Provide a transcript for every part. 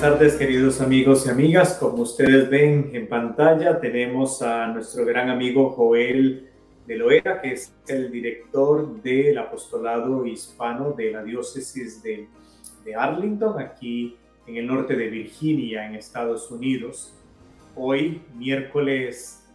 tardes, queridos amigos y amigas. Como ustedes ven en pantalla, tenemos a nuestro gran amigo Joel de Loera, que es el director del apostolado hispano de la diócesis de, de Arlington, aquí en el norte de Virginia, en Estados Unidos. Hoy, miércoles,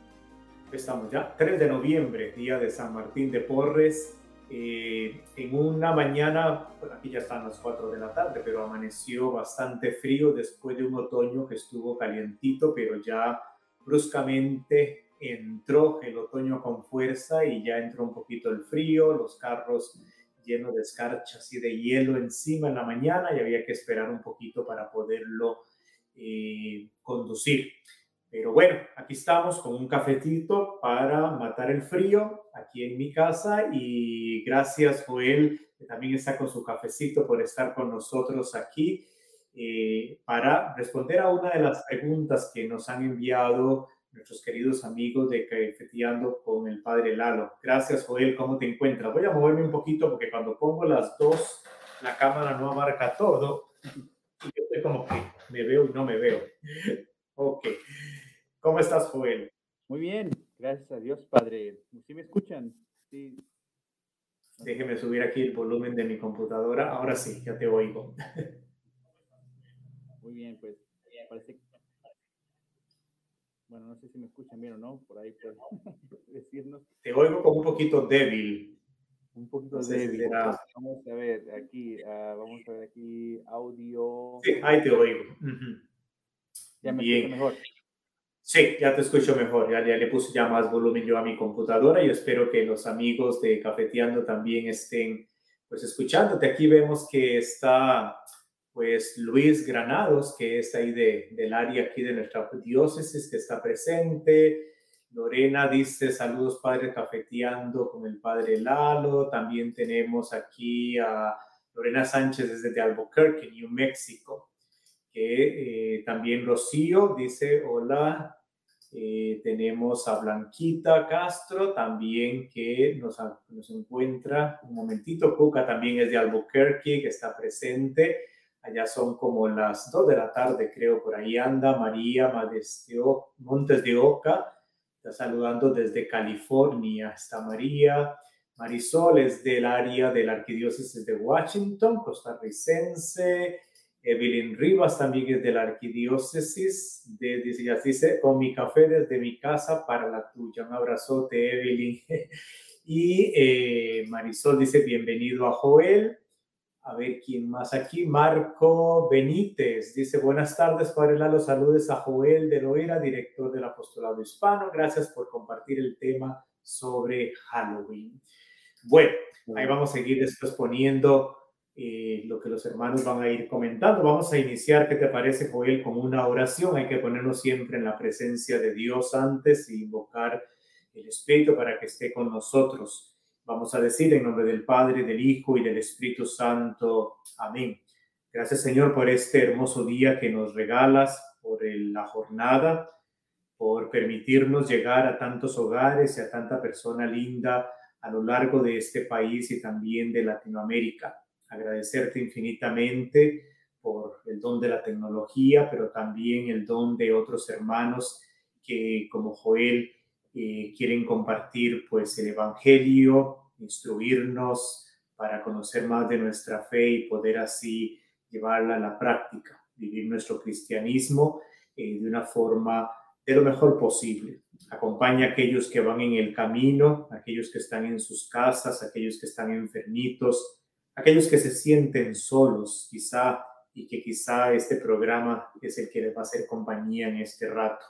estamos ya, 3 de noviembre, día de San Martín de Porres, eh, en una mañana, aquí ya están las 4 de la tarde, pero amaneció bastante frío después de un otoño que estuvo calientito, pero ya bruscamente entró el otoño con fuerza y ya entró un poquito el frío, los carros llenos de escarchas y de hielo encima en la mañana y había que esperar un poquito para poderlo eh, conducir. Pero bueno, aquí estamos con un cafetito para matar el frío aquí en mi casa y gracias Joel, que también está con su cafecito por estar con nosotros aquí eh, para responder a una de las preguntas que nos han enviado nuestros queridos amigos de Cafeteando con el Padre Lalo. Gracias Joel, ¿cómo te encuentras? Voy a moverme un poquito porque cuando pongo las dos, la cámara no abarca todo y yo estoy como que me veo y no me veo. Ok. ¿Cómo estás, Joel? Muy bien, gracias a Dios, Padre. ¿Sí me escuchan? Sí. Déjeme subir aquí el volumen de mi computadora. Ahora sí, ya te oigo. Muy bien, pues parece Bueno, no sé si me escuchan bien o no, por ahí pueden decirnos. Te oigo como un poquito débil. Un poquito débil. Vamos a ver aquí, uh, vamos a ver aquí audio. Sí, ahí te oigo. Ya me bien. mejor. Sí, ya te escucho mejor. Ya, ya, le puse ya más volumen yo a mi computadora y espero que los amigos de Cafeteando también estén pues escuchándote. Aquí vemos que está pues Luis Granados, que es ahí de, del área aquí de nuestra diócesis, que está presente. Lorena dice saludos padre Cafeteando con el padre Lalo. También tenemos aquí a Lorena Sánchez desde Albuquerque, New Mexico que eh, también Rocío dice, hola, eh, tenemos a Blanquita Castro también que nos, nos encuentra, un momentito, Cuca también es de Albuquerque, que está presente, allá son como las dos de la tarde, creo, por ahí anda María Montes de Oca, está saludando desde California, está María, Marisol es del área de la Arquidiócesis de Washington, costarricense, Evelyn Rivas también es de la arquidiócesis, de, dice, dice, con mi café desde mi casa para la tuya. Un abrazote, Evelyn. Y eh, Marisol dice, bienvenido a Joel. A ver quién más aquí. Marco Benítez dice, buenas tardes, Padre Lalo. Saludes a Joel de Loera, director del Apostolado Hispano. Gracias por compartir el tema sobre Halloween. Bueno, ahí vamos a seguir después poniendo eh, lo que los hermanos van a ir comentando. Vamos a iniciar, ¿qué te parece, Joel, con una oración? Hay que ponernos siempre en la presencia de Dios antes y invocar el Espíritu para que esté con nosotros. Vamos a decir en nombre del Padre, del Hijo y del Espíritu Santo. Amén. Gracias, Señor, por este hermoso día que nos regalas, por la jornada, por permitirnos llegar a tantos hogares y a tanta persona linda a lo largo de este país y también de Latinoamérica agradecerte infinitamente por el don de la tecnología, pero también el don de otros hermanos que como Joel eh, quieren compartir pues el Evangelio, instruirnos para conocer más de nuestra fe y poder así llevarla a la práctica, vivir nuestro cristianismo eh, de una forma de lo mejor posible. Acompaña a aquellos que van en el camino, aquellos que están en sus casas, aquellos que están enfermitos, aquellos que se sienten solos quizá y que quizá este programa es el que les va a hacer compañía en este rato.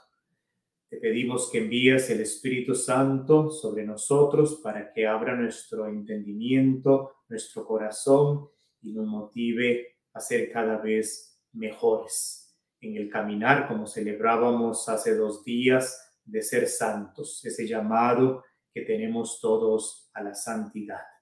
Te pedimos que envíes el Espíritu Santo sobre nosotros para que abra nuestro entendimiento, nuestro corazón y nos motive a ser cada vez mejores en el caminar, como celebrábamos hace dos días, de ser santos, ese llamado que tenemos todos a la santidad.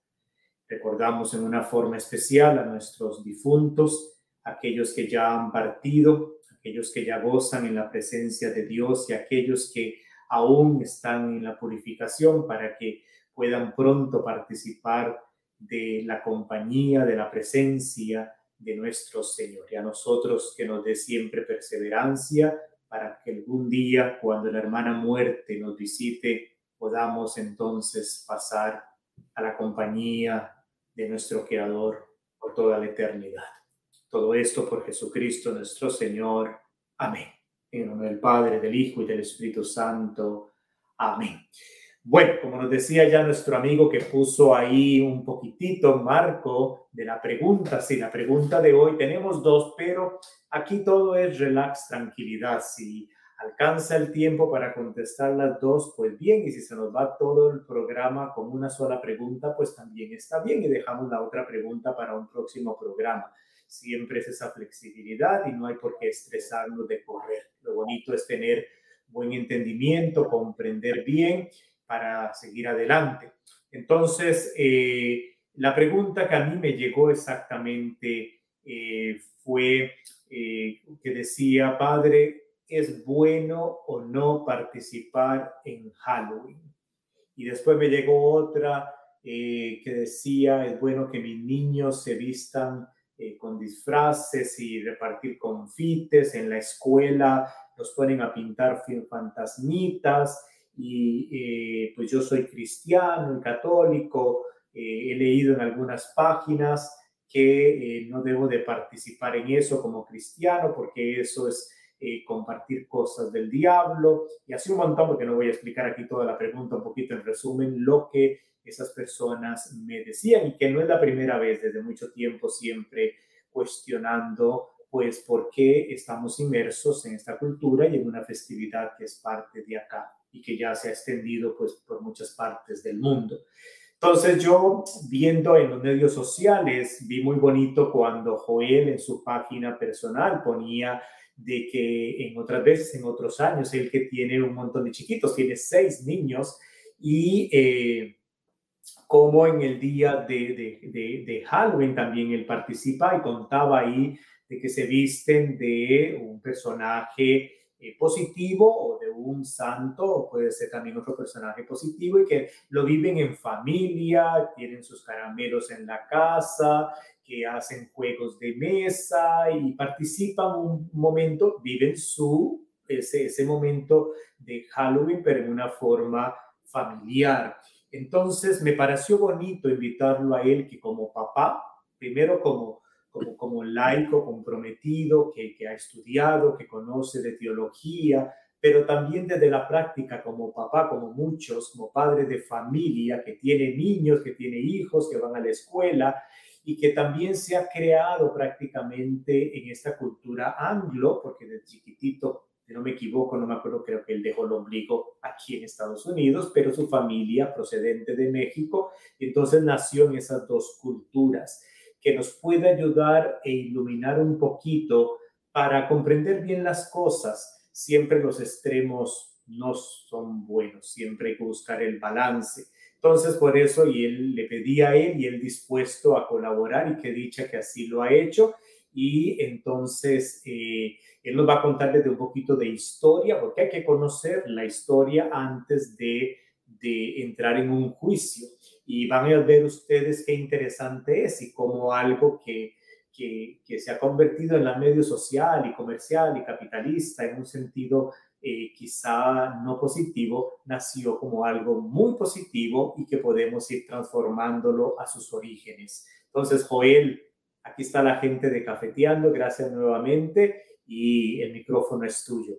Recordamos en una forma especial a nuestros difuntos, aquellos que ya han partido, aquellos que ya gozan en la presencia de Dios y aquellos que aún están en la purificación para que puedan pronto participar de la compañía, de la presencia de nuestro Señor. Y a nosotros que nos dé siempre perseverancia para que algún día, cuando la hermana muerte nos visite, podamos entonces pasar a la compañía de nuestro Creador por toda la eternidad. Todo esto por Jesucristo nuestro Señor. Amén. En nombre del Padre, del Hijo y del Espíritu Santo. Amén. Bueno, como nos decía ya nuestro amigo que puso ahí un poquitito marco de la pregunta, sí, la pregunta de hoy, tenemos dos, pero aquí todo es relax, tranquilidad. Si alcanza el tiempo para contestar las dos, pues bien, y si se nos va todo el programa con una sola pregunta, pues también está bien y dejamos la otra pregunta para un próximo programa. Siempre es esa flexibilidad y no hay por qué estresarnos de correr. Lo bonito es tener buen entendimiento, comprender bien para seguir adelante. Entonces, eh, la pregunta que a mí me llegó exactamente eh, fue eh, que decía, padre, ¿es bueno o no participar en Halloween? Y después me llegó otra que decía, es bueno que mis niños se vistan con disfraces y repartir confites en la escuela, los ponen a pintar fantasmitas y eh, pues yo soy cristiano y católico, eh, he leído en algunas páginas que eh, no debo de participar en eso como cristiano porque eso es compartir cosas del diablo y así un montón porque no voy a explicar aquí toda la pregunta, un poquito en resumen lo que esas personas me decían y que no es la primera vez, desde mucho tiempo siempre cuestionando pues por qué estamos inmersos en esta cultura y en una festividad que es parte de acá y que ya se ha extendido pues por muchas partes del mundo. Entonces yo viendo en los medios sociales vi muy bonito cuando Joel en su página personal ponía de que en otras veces, en otros años, él que tiene un montón de chiquitos, tiene seis niños y eh, como en el día de, de, de, Halloween también él participa y contaba ahí de que se visten de un personaje eh, positivo o de un santo, puede ser también otro personaje positivo y que lo viven en familia, tienen sus caramelos en la casa, que hacen juegos de mesa y participan un momento, viven su, ese, ese momento de Halloween, pero en una forma familiar. Entonces me pareció bonito invitarlo a él que como papá, primero como como, como laico comprometido, que, que ha estudiado, que conoce de teología, pero también desde la práctica como papá, como muchos, como padre de familia, que tiene niños, que tiene hijos, que van a la escuela y que también se ha creado prácticamente en esta cultura anglo, porque de chiquitito, si no me equivoco, no me acuerdo, creo que él dejó el ombligo aquí en Estados Unidos, pero su familia procedente de México, entonces nació en esas dos culturas que nos puede ayudar e iluminar un poquito para comprender bien las cosas. Siempre los extremos no son buenos, siempre hay que buscar el balance. Entonces, por eso, y él le pedía a él y él dispuesto a colaborar y que dicha que así lo ha hecho. Y entonces, eh, él nos va a contar desde un poquito de historia, porque hay que conocer la historia antes de, de entrar en un juicio y van a ver ustedes qué interesante es y como algo que, que, que, se ha convertido en la medio social y comercial y capitalista en un sentido eh, quizá no positivo, nació como algo muy positivo y que podemos ir transformándolo a sus orígenes. Entonces, Joel, aquí está la gente de Cafeteando, gracias nuevamente y el micrófono es tuyo.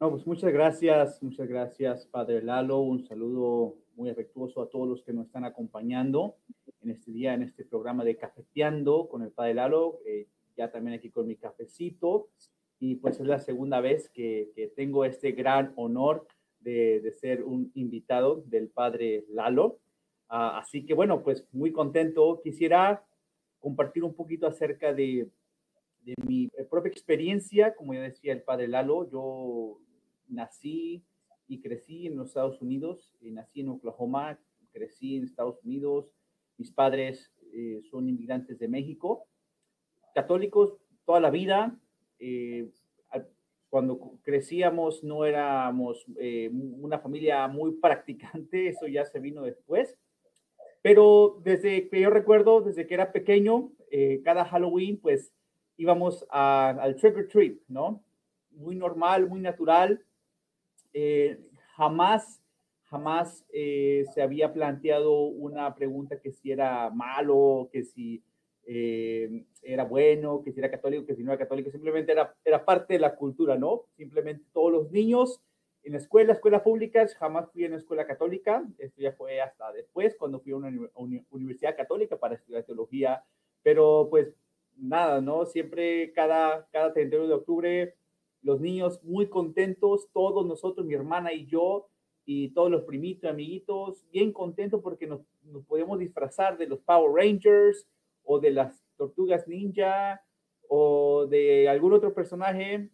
No, pues muchas gracias, muchas gracias, Padre Lalo. Un saludo muy afectuoso a todos los que nos están acompañando en este día, en este programa de Cafeteando con el Padre Lalo, eh, ya también aquí con mi cafecito. Y pues es la segunda vez que, que tengo este gran honor de, de, ser un invitado del Padre Lalo. Ah, así que bueno, pues muy contento. Quisiera compartir un poquito acerca de, de mi propia experiencia. Como ya decía el Padre Lalo, yo nací y crecí en los Estados Unidos. Eh, nací en Oklahoma, crecí en Estados Unidos. Mis padres eh, son inmigrantes de México, católicos toda la vida. Eh, cuando crecíamos no éramos una familia muy practicante, eso ya se vino después. Pero desde que yo recuerdo, desde que era pequeño, eh, cada Halloween, pues íbamos al trick or treat, ¿no? Muy normal, muy natural. Eh, jamás, jamás eh, se había planteado una pregunta que si era malo, que si era bueno, que si era católico, que si no era católico, simplemente era, era parte de la cultura, ¿no? Simplemente todos los niños en la escuela, escuelas públicas, jamás fui en una escuela católica, esto ya fue hasta después, cuando fui a una universidad católica para estudiar teología, pero pues nada, ¿no? Siempre cada, cada 31 de octubre, los niños muy contentos, todos nosotros, mi hermana y yo, y todos los primitos, amiguitos, bien contentos porque nos, nos podemos disfrazar de los Power Rangers o de las Tortugas Ninja o de algún otro personaje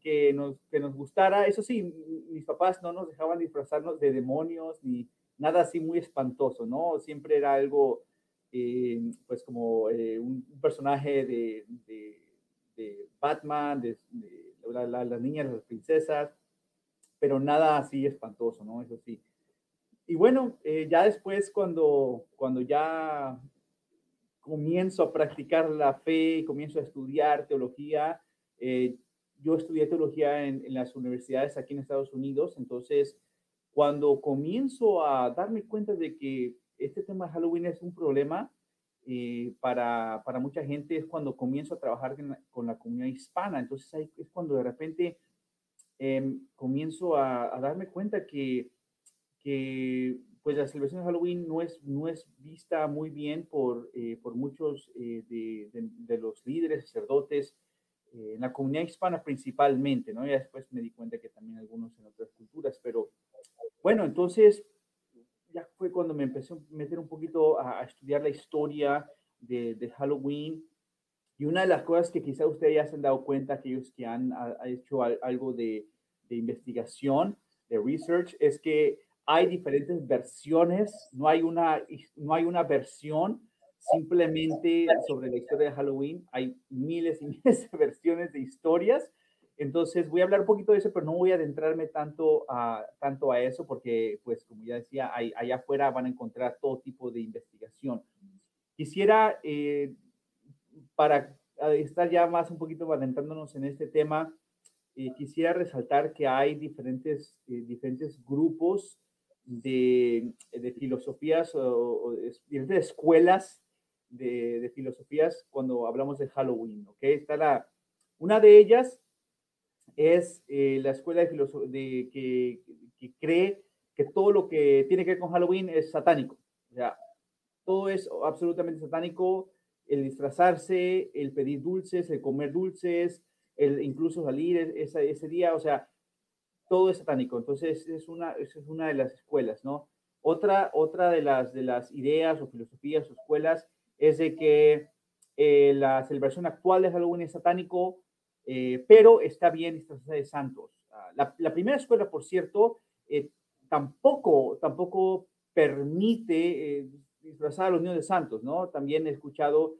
que nos, que nos gustara. Eso sí, mis papás no nos dejaban disfrazarnos de demonios ni nada así muy espantoso, ¿no? Siempre era algo, eh, pues como eh, un, personaje de, de, Batman, de, las niñas, las princesas, pero nada así espantoso, ¿no? Eso sí. Y bueno, eh, ya después cuando, cuando ya comienzo a practicar la fe comienzo a estudiar teología, yo estudié teología en, las universidades aquí en Estados Unidos, entonces cuando comienzo a darme cuenta de que este tema de Halloween es un problema eh, para, para, mucha gente, es cuando comienzo a trabajar con la comunidad hispana, entonces ahí es cuando de repente em, comienzo a, darme cuenta que, que pues la celebración de Halloween no es, no es vista muy bien por, eh, por muchos eh, de, de, los líderes, sacerdotes, eh, en la comunidad hispana principalmente, ¿no? Ya después me di cuenta que también algunos en otras culturas, pero bueno, entonces ya fue cuando me empecé a meter un poquito a, estudiar la historia de, de, Halloween. Y una de las cosas que quizá ustedes ya se han dado cuenta, aquellos que han hecho algo de, de investigación, de research, es que hay diferentes versiones, no hay una, no hay una versión simplemente sobre la historia de Halloween. Hay miles y miles de versiones de historias. Entonces voy a hablar un poquito de eso, pero no voy a adentrarme tanto a, tanto a eso porque, pues, como ya decía, allá afuera van a encontrar todo tipo de investigación. Quisiera, eh, para estar ya más un poquito adentrándonos en este tema, eh, quisiera resaltar que hay diferentes, eh, diferentes grupos de, de filosofías o, diferentes escuelas de, filosofías cuando hablamos de Halloween, ¿ok? Está la, una de ellas es eh, la escuela de de, que, cree que todo lo que tiene que ver con Halloween es satánico. O sea, todo es absolutamente satánico, el disfrazarse, el pedir dulces, el comer dulces, el incluso salir ese, ese día, o sea, todo es satánico. Entonces, es una, es una de las escuelas, ¿no? Otra, otra de, las, de las ideas o filosofías o escuelas es de que eh, la celebración actual de Halloween es satánico, eh, pero está bien disfrazada de santos. Ah, la, primera escuela, por cierto, eh, tampoco, tampoco permite disfrazar a los niños de santos, ¿no? También he escuchado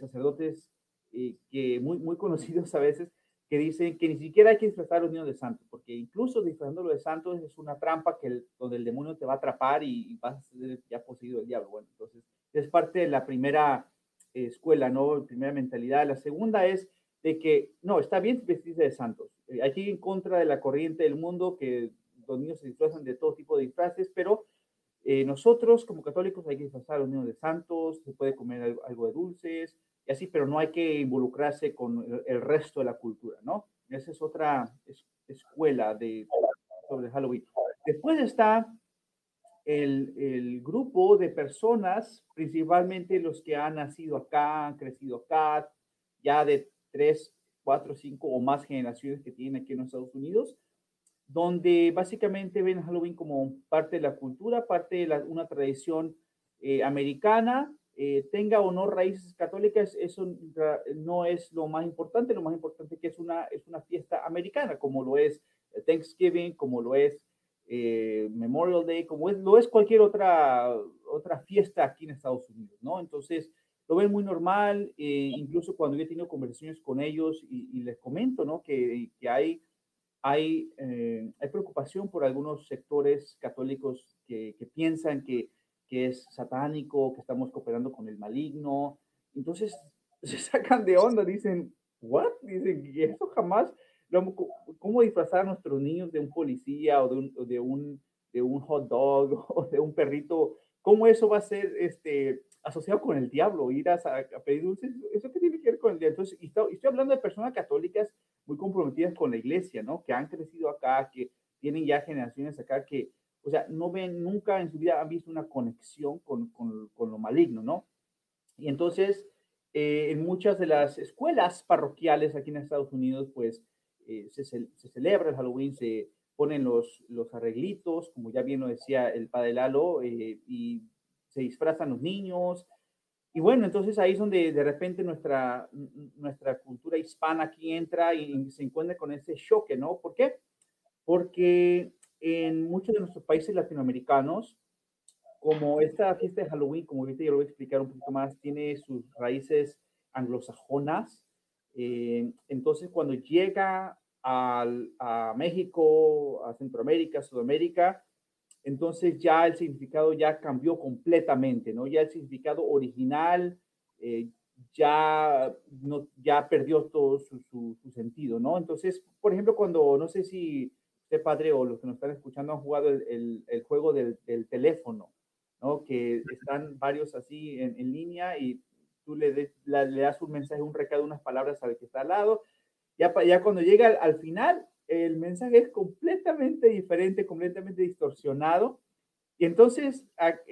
sacerdotes que muy, muy conocidos a veces que dicen que ni siquiera hay que disfrazar a los niños de santos, porque incluso disfrazándolo de santos es una trampa que donde el demonio te va a atrapar y, y vas a ser ya poseído del diablo. Bueno, entonces es parte de la primera escuela, ¿no? Primera mentalidad. La segunda es de que, no, está bien vestirse de santos. Eh, hay que ir en contra de la corriente del mundo, que los niños se disfrazan de todo tipo de disfraces, pero eh, nosotros como católicos hay que disfrazar a los niños de santos, se puede comer algo, de dulces, y así, pero no hay que involucrarse con el, resto de la cultura, ¿no? Esa es otra escuela de, sobre Halloween. Después está el, grupo de personas, principalmente los que han nacido acá, han crecido acá, ya de tres, cuatro, cinco o más generaciones que tienen aquí en los Estados Unidos, donde básicamente ven Halloween como parte de la cultura, parte de una tradición eh, americana, eh, tenga o no raíces católicas, eso no es lo más importante, lo más importante que es una, es una fiesta americana, como lo es Thanksgiving, como lo es eh, Memorial Day, como es, lo es cualquier otra, otra fiesta aquí en Estados Unidos, ¿no? Entonces, lo ven muy normal, eh, incluso cuando yo he tenido conversaciones con ellos y, les comento, ¿no? Que, que hay, hay, eh, hay preocupación por algunos sectores católicos que, que, piensan que que es satánico, que estamos cooperando con el maligno. Entonces se sacan de onda, dicen, ¿what? Dicen, que eso jamás, ¿cómo disfrazar a nuestros niños de un policía o de un, de un, de un hot dog o de un perrito? ¿Cómo eso va a ser este, asociado con el diablo? Ir a, pedir dulces, ¿eso qué tiene que ver con el diablo? Entonces, estoy, estoy hablando de personas católicas muy comprometidas con la iglesia, ¿no? Que han crecido acá, que tienen ya generaciones acá que, o sea, no ven, nunca en su vida han visto una conexión con, con, con lo maligno, ¿no? Y entonces, eh, en muchas de las escuelas parroquiales aquí en Estados Unidos, pues eh, se, se, celebra el Halloween, se ponen los, los arreglitos, como ya bien lo decía el padre Lalo, eh, y se disfrazan los niños. Y bueno, entonces ahí es donde de repente nuestra, nuestra cultura hispana aquí entra y se encuentra con ese choque, ¿no? ¿Por qué? Porque en muchos de nuestros países latinoamericanos, como esta fiesta de Halloween, como ahorita yo lo voy a explicar un poquito más, tiene sus raíces anglosajonas. Eh, entonces, cuando llega a México, a Centroamérica, Sudamérica, entonces ya el significado ya cambió completamente, ¿no? Ya el significado original eh, ya, no, ya perdió todo su, su, sentido, ¿no? Entonces, por ejemplo, cuando, no sé si usted padre o los que nos están escuchando han jugado el, el, juego del, del, teléfono, ¿no? Que están varios así en, en línea y tú le, le, das un mensaje, un recado, unas palabras al que está al lado. Ya, ya cuando llega al, final, el mensaje es completamente diferente, completamente distorsionado. Y entonces,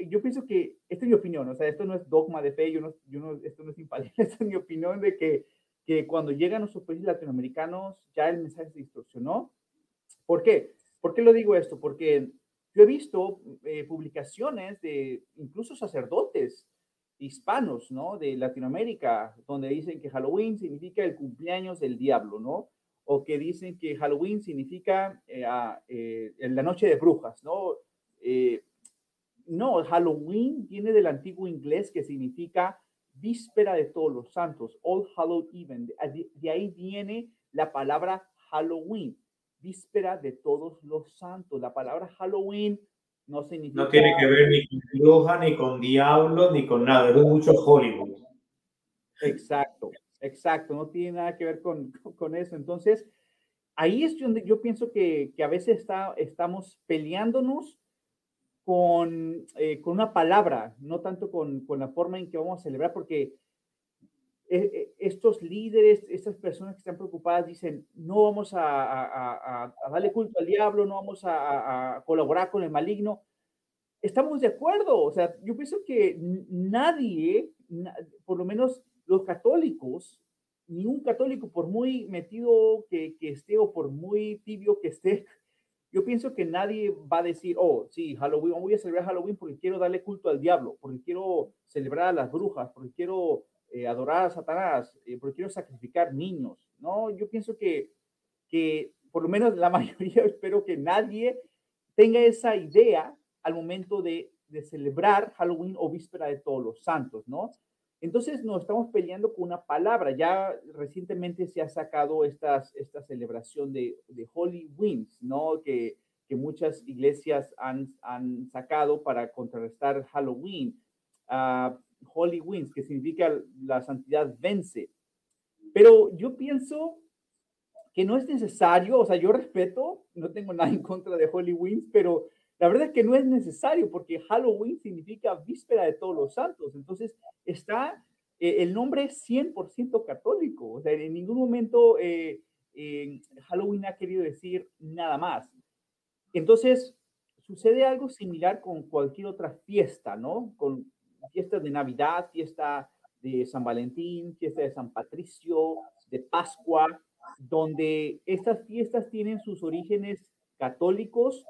yo pienso que, esta es mi opinión, o sea, esto no es dogma de fe, yo no, yo no, esto no es infalible, esta es mi opinión de que, que cuando llegan a nuestros países latinoamericanos, ya el mensaje se distorsionó. ¿Por qué? ¿Por qué lo digo esto? Porque yo he visto eh, publicaciones de incluso sacerdotes hispanos, ¿no? De Latinoamérica, donde dicen que Halloween significa el cumpleaños del diablo, ¿no? O que dicen que Halloween significa eh, eh, la noche de brujas, ¿no? no, Halloween viene del antiguo inglés que significa víspera de todos los santos, All Hallow Even. de ahí viene la palabra Halloween víspera de todos los santos. La palabra Halloween no significa... No tiene que ver ni con bruja, ni con diablo, ni con nada. Es mucho Hollywood. Exacto, exacto. No tiene nada que ver con, con eso. Entonces, ahí es donde yo pienso que, que a veces está, estamos peleándonos con, eh, con una palabra, no tanto con, con la forma en que vamos a celebrar, porque estos líderes, estas personas que están preocupadas dicen, no vamos a, darle culto al diablo, no vamos a, colaborar con el maligno. Estamos de acuerdo, o sea, yo pienso que nadie, por lo menos los católicos, ni un católico, por muy metido que, que esté o por muy tibio que esté, yo pienso que nadie va a decir, oh, sí, Halloween, voy a celebrar Halloween porque quiero darle culto al diablo, porque quiero celebrar a las brujas, porque quiero eh, adorar a Satanás, eh, porque quiero sacrificar niños, ¿no? Yo pienso que, que por lo menos la mayoría, espero que nadie tenga esa idea al momento de, de celebrar Halloween o víspera de todos los santos, ¿no? Entonces nos estamos peleando con una palabra. Ya recientemente se ha sacado estas, esta celebración de, de Holy Wings, ¿no? Que, que muchas iglesias han, han, sacado para contrarrestar Halloween. Uh, Holy que significa la santidad vence. Pero yo pienso que no es necesario, o sea, yo respeto, no tengo nada en contra de Holy Wins, pero la verdad es que no es necesario porque Halloween significa víspera de todos los santos. Entonces está, eh, el nombre es 100% católico, o sea, en ningún momento eh, Halloween ha querido decir nada más. Entonces, sucede algo similar con cualquier otra fiesta, ¿no? Con fiesta de Navidad, fiesta de San Valentín, fiesta de San Patricio, de Pascua, donde estas fiestas tienen sus orígenes católicos.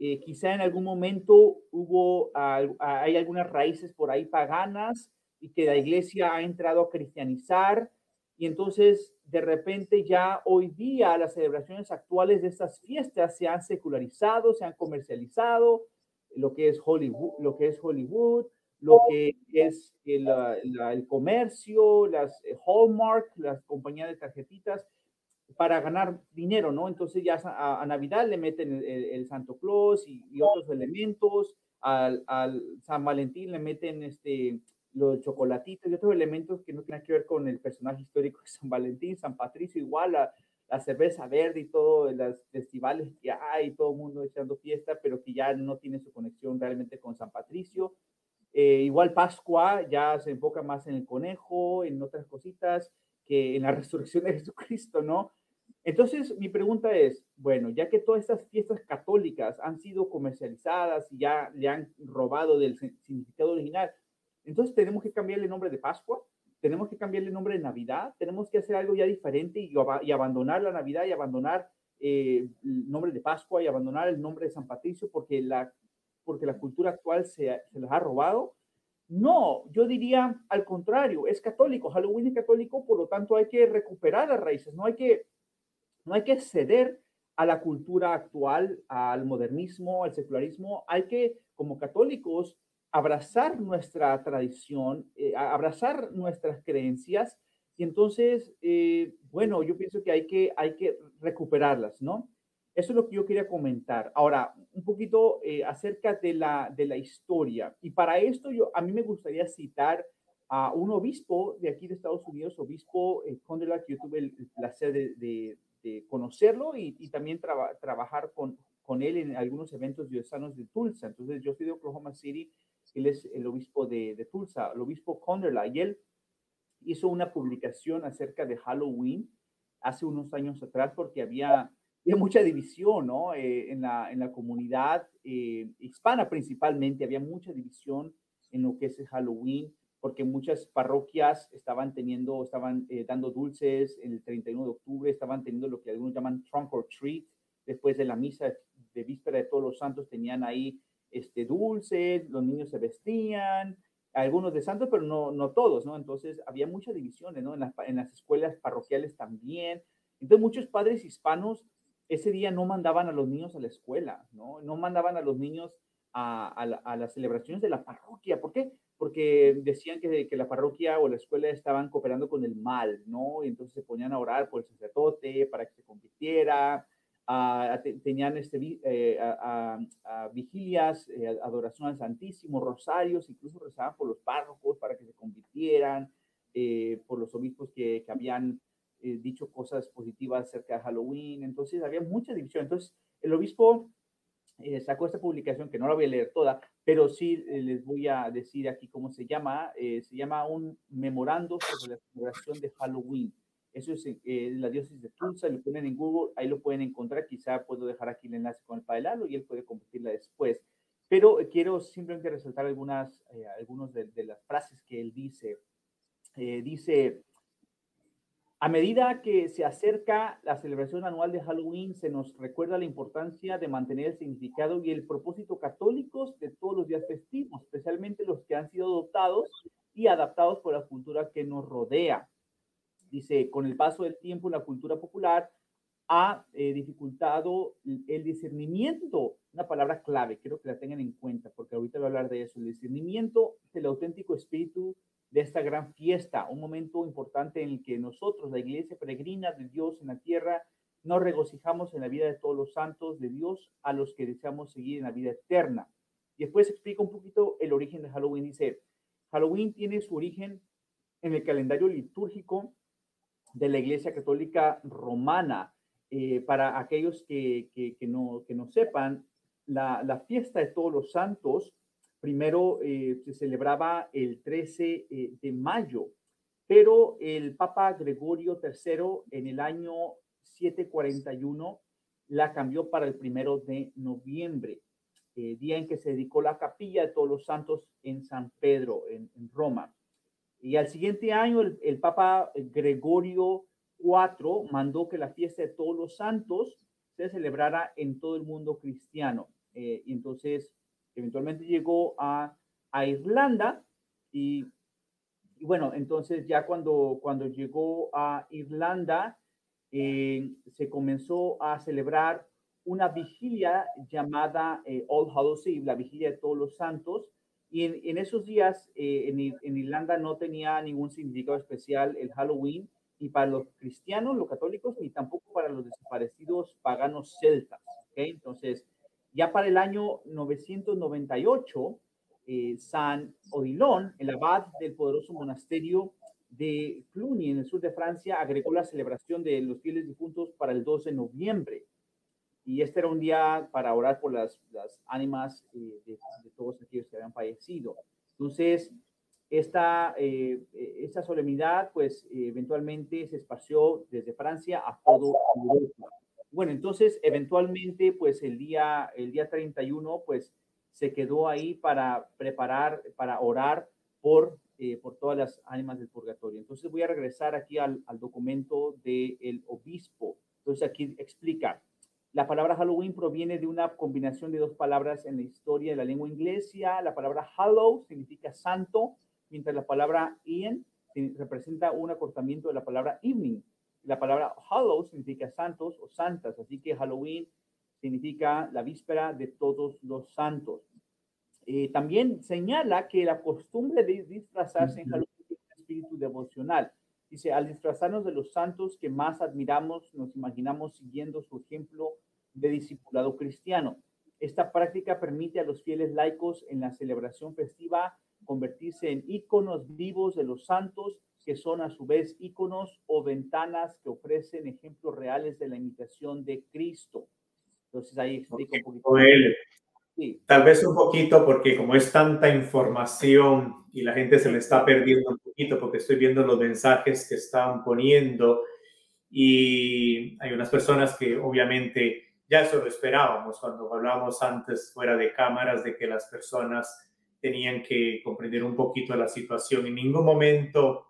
Eh, quizá en algún momento hubo, hay algunas raíces por ahí paganas y que la iglesia ha entrado a cristianizar. Y entonces, de repente, ya hoy día las celebraciones actuales de estas fiestas se han secularizado, se han comercializado, lo que es Hollywood, lo que es Hollywood lo que es el, el comercio, las eh, Hallmark, las compañías de tarjetitas, para ganar dinero, ¿no? Entonces ya a, Navidad le meten el, Santo Claus y, otros elementos, al, al San Valentín le meten este, los chocolatitos y otros elementos que no tienen que ver con el personaje histórico de San Valentín, San Patricio, igual la, la cerveza verde y todo, los festivales que hay, todo el mundo echando fiesta, pero que ya no tiene su conexión realmente con San Patricio. Eh, igual Pascua ya se enfoca más en el conejo, en otras cositas, que en la resurrección de Jesucristo, ¿no? Entonces, mi pregunta es, bueno, ya que todas estas fiestas católicas han sido comercializadas y ya le han robado del significado original, entonces tenemos que cambiarle el nombre de Pascua, tenemos que cambiarle el nombre de Navidad, tenemos que hacer algo ya diferente y, abandonar la Navidad y abandonar eh, el nombre de Pascua y abandonar el nombre de San Patricio porque la, porque la cultura actual se, se les ha robado. No, yo diría al contrario, es católico, Halloween es católico, por lo tanto hay que recuperar las raíces, no hay que, no hay que ceder a la cultura actual, al modernismo, al secularismo, hay que, como católicos, abrazar nuestra tradición, eh, abrazar nuestras creencias y entonces, eh, bueno, yo pienso que hay, que hay que recuperarlas, ¿no? Eso es lo que yo quería comentar. Ahora, un poquito eh, acerca de la, de la historia. Y para esto, yo, a mí me gustaría citar a un obispo de aquí de Estados Unidos, obispo eh, que yo tuve el, placer de, de, conocerlo y, y también trabajar con, con él en algunos eventos diosanos de Tulsa. Entonces, yo soy de Oklahoma City él es el obispo de, Tulsa, el obispo Conderla, y él hizo una publicación acerca de Halloween hace unos años atrás porque había, había mucha división ¿no? Eh, en, la, en la comunidad eh, hispana principalmente, había mucha división en lo que es el Halloween, porque muchas parroquias estaban teniendo, estaban eh, dando dulces el 31 de octubre, estaban teniendo lo que algunos llaman trunk or treat, después de la misa de víspera de todos los santos tenían ahí este, dulces, los niños se vestían, algunos de santos, pero no, no todos, ¿no? Entonces había muchas divisiones, ¿no? En las, en las escuelas parroquiales también. Entonces muchos padres hispanos ese día no mandaban a los niños a la escuela, ¿no? No mandaban a los niños a, las celebraciones de la parroquia. ¿Por qué? Porque decían que, la parroquia o la escuela estaban cooperando con el mal, ¿no? Y entonces se ponían a orar por el sacerdote para que se convirtiera, tenían este, eh, vigilias, eh, adoración al Santísimo, rosarios, incluso rezaban por los párrocos para que se convirtieran, eh, por los obispos que habían dicho cosas positivas acerca de Halloween. Entonces había mucha división. Entonces el obispo sacó esta publicación, que no la voy a leer toda, pero sí les voy a decir aquí cómo se llama. se llama un memorando sobre la celebración de Halloween. Eso es eh, la diócesis de Tulsa, lo ponen en Google, ahí lo pueden encontrar. Quizá puedo dejar aquí el enlace con el Padre Lalo y él puede compartirla después. Pero eh, quiero simplemente resaltar algunas eh, algunos de, las frases que él dice. dice, a medida que se acerca la celebración anual de Halloween, se nos recuerda la importancia de mantener el significado y el propósito católicos de todos los días festivos, especialmente los que han sido adoptados y adaptados por la cultura que nos rodea. Dice, con el paso del tiempo, la cultura popular ha eh, dificultado el discernimiento, una palabra clave, quiero que la tengan en cuenta, porque ahorita voy a hablar de eso, el discernimiento del auténtico espíritu de esta gran fiesta, un momento importante en el que nosotros, la iglesia peregrina de Dios en la tierra, nos regocijamos en la vida de todos los santos de Dios a los que deseamos seguir en la vida eterna. Después explica un poquito el origen de Halloween. Dice, Halloween tiene su origen en el calendario litúrgico de la Iglesia Católica Romana. Eh, para aquellos que, no, sepan, la, fiesta de todos los santos primero eh, se celebraba el 13 eh, de mayo, pero el Papa Gregorio III en el año 741 la cambió para el primero de noviembre, día en que se dedicó la capilla de todos los santos en San Pedro, en, Roma. Y al siguiente año, el, Papa Gregorio IV mandó que la fiesta de todos los santos se celebrara en todo el mundo cristiano. Eh, entonces, eventualmente llegó a, a Irlanda y, bueno, entonces ya cuando, cuando llegó a Irlanda, eh, se comenzó a celebrar una vigilia llamada eh, All Hallows Eve, la vigilia de todos los santos, y en, esos días eh, en, Irlanda no tenía ningún significado especial el Halloween, ni para los cristianos, los católicos, ni tampoco para los desaparecidos paganos celtas. ¿okay? Entonces, Ya para el año 998, eh, San Odilon, el abad del poderoso monasterio de Cluny, en el sur de Francia, agregó la celebración de los fieles difuntos para el 12 de noviembre. Y este era un día para orar por las, las ánimas eh, de, todos aquellos que habían fallecido. Entonces, esta, eh, esta solemnidad, pues, eventualmente se esparció desde Francia a todo Europa. Bueno, entonces, eventualmente, pues, el día, el día 31, pues, se quedó ahí para preparar, para orar por, eh, por todas las ánimas del purgatorio. Entonces voy a regresar aquí al, al documento del obispo. Entonces aquí explica, la palabra Halloween proviene de una combinación de dos palabras en la historia de la lengua inglesa. La palabra Hallow significa santo, mientras la palabra Ian representa un acortamiento de la palabra evening. La palabra Hallow significa santos o santas, así que Halloween significa la víspera de todos los santos. Eh, también señala que la costumbre de disfrazarse en Halloween es un espíritu devocional. Dice, al disfrazarnos de los santos que más admiramos, nos imaginamos siguiendo su ejemplo de discipulado cristiano. Esta práctica permite a los fieles laicos en la celebración festiva convertirse en íconos vivos de los santos, que son a su vez íconos o ventanas que ofrecen ejemplos reales de la imitación de Cristo. Entonces ahí explico un poquito. Tal vez un poquito porque como es tanta información y la gente se le está perdiendo un poquito porque estoy viendo los mensajes que están poniendo y hay unas personas que obviamente ya eso lo esperábamos cuando hablábamos antes fuera de cámaras de que las personas tenían que comprender un poquito la situación. En ningún momento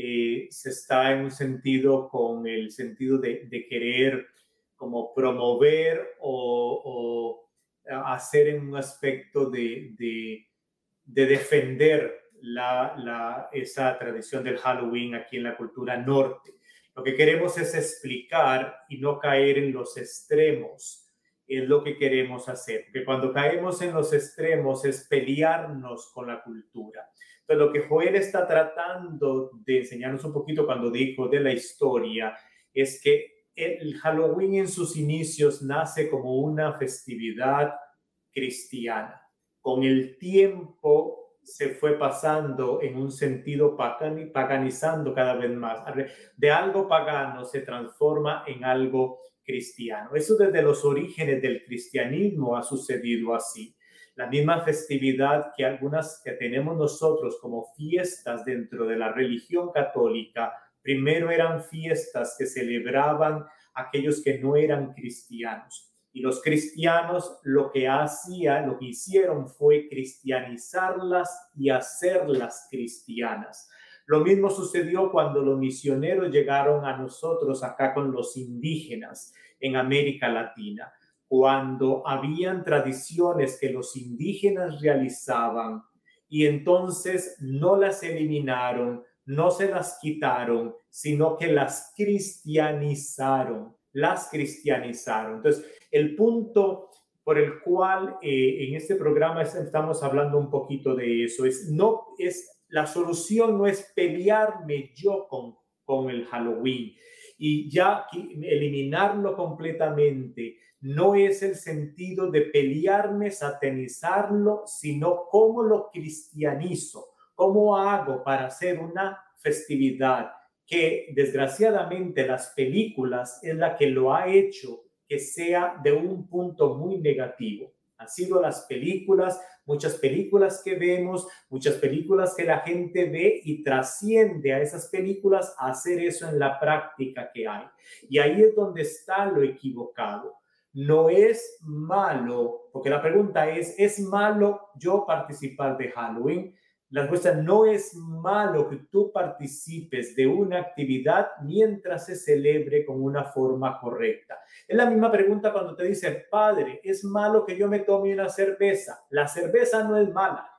eh, se está en un sentido con el sentido de, de querer como promover o, hacer en un aspecto de, de, defender la, la, esa tradición del Halloween aquí en la cultura norte. Lo que queremos es explicar y no caer en los extremos. Es lo que queremos hacer. Porque cuando caemos en los extremos es pelearnos con la cultura. Entonces, lo que Joel está tratando de enseñarnos un poquito cuando dijo de la historia es que el Halloween en sus inicios nace como una festividad cristiana. Con el tiempo se fue pasando en un sentido paganizando cada vez más. De algo pagano se transforma en algo cristiano. Eso desde los orígenes del cristianismo ha sucedido así. La misma festividad que algunas que tenemos nosotros como fiestas dentro de la religión católica Primero eran fiestas que celebraban aquellos que no eran cristianos. Y los cristianos lo que hacían, lo que hicieron fue cristianizarlas y hacerlas cristianas. Lo mismo sucedió cuando los misioneros llegaron a nosotros acá con los indígenas en América Latina, cuando habían tradiciones que los indígenas realizaban y entonces no las eliminaron, no se las quitaron, sino que las cristianizaron, las cristianizaron. Entonces, el punto por el cual eh, en este programa estamos hablando un poquito de eso es no es la solución no es pelearme yo con con el Halloween y ya eliminarlo completamente no es el sentido de pelearme, satanizarlo, sino cómo lo cristianizo ¿Cómo hago para hacer una festividad que desgraciadamente las películas es la que lo ha hecho que sea de un punto muy negativo? Han sido las películas, muchas películas que vemos, muchas películas que la gente ve y trasciende a esas películas a hacer eso en la práctica que hay. Y ahí es donde está lo equivocado. No es malo, porque la pregunta es, ¿es malo yo participar de Halloween? La respuesta no es malo que tú participes de una actividad mientras se celebre con una forma correcta. Es la misma pregunta cuando te dice, padre, ¿es malo que yo me tome una cerveza? La cerveza no es mala.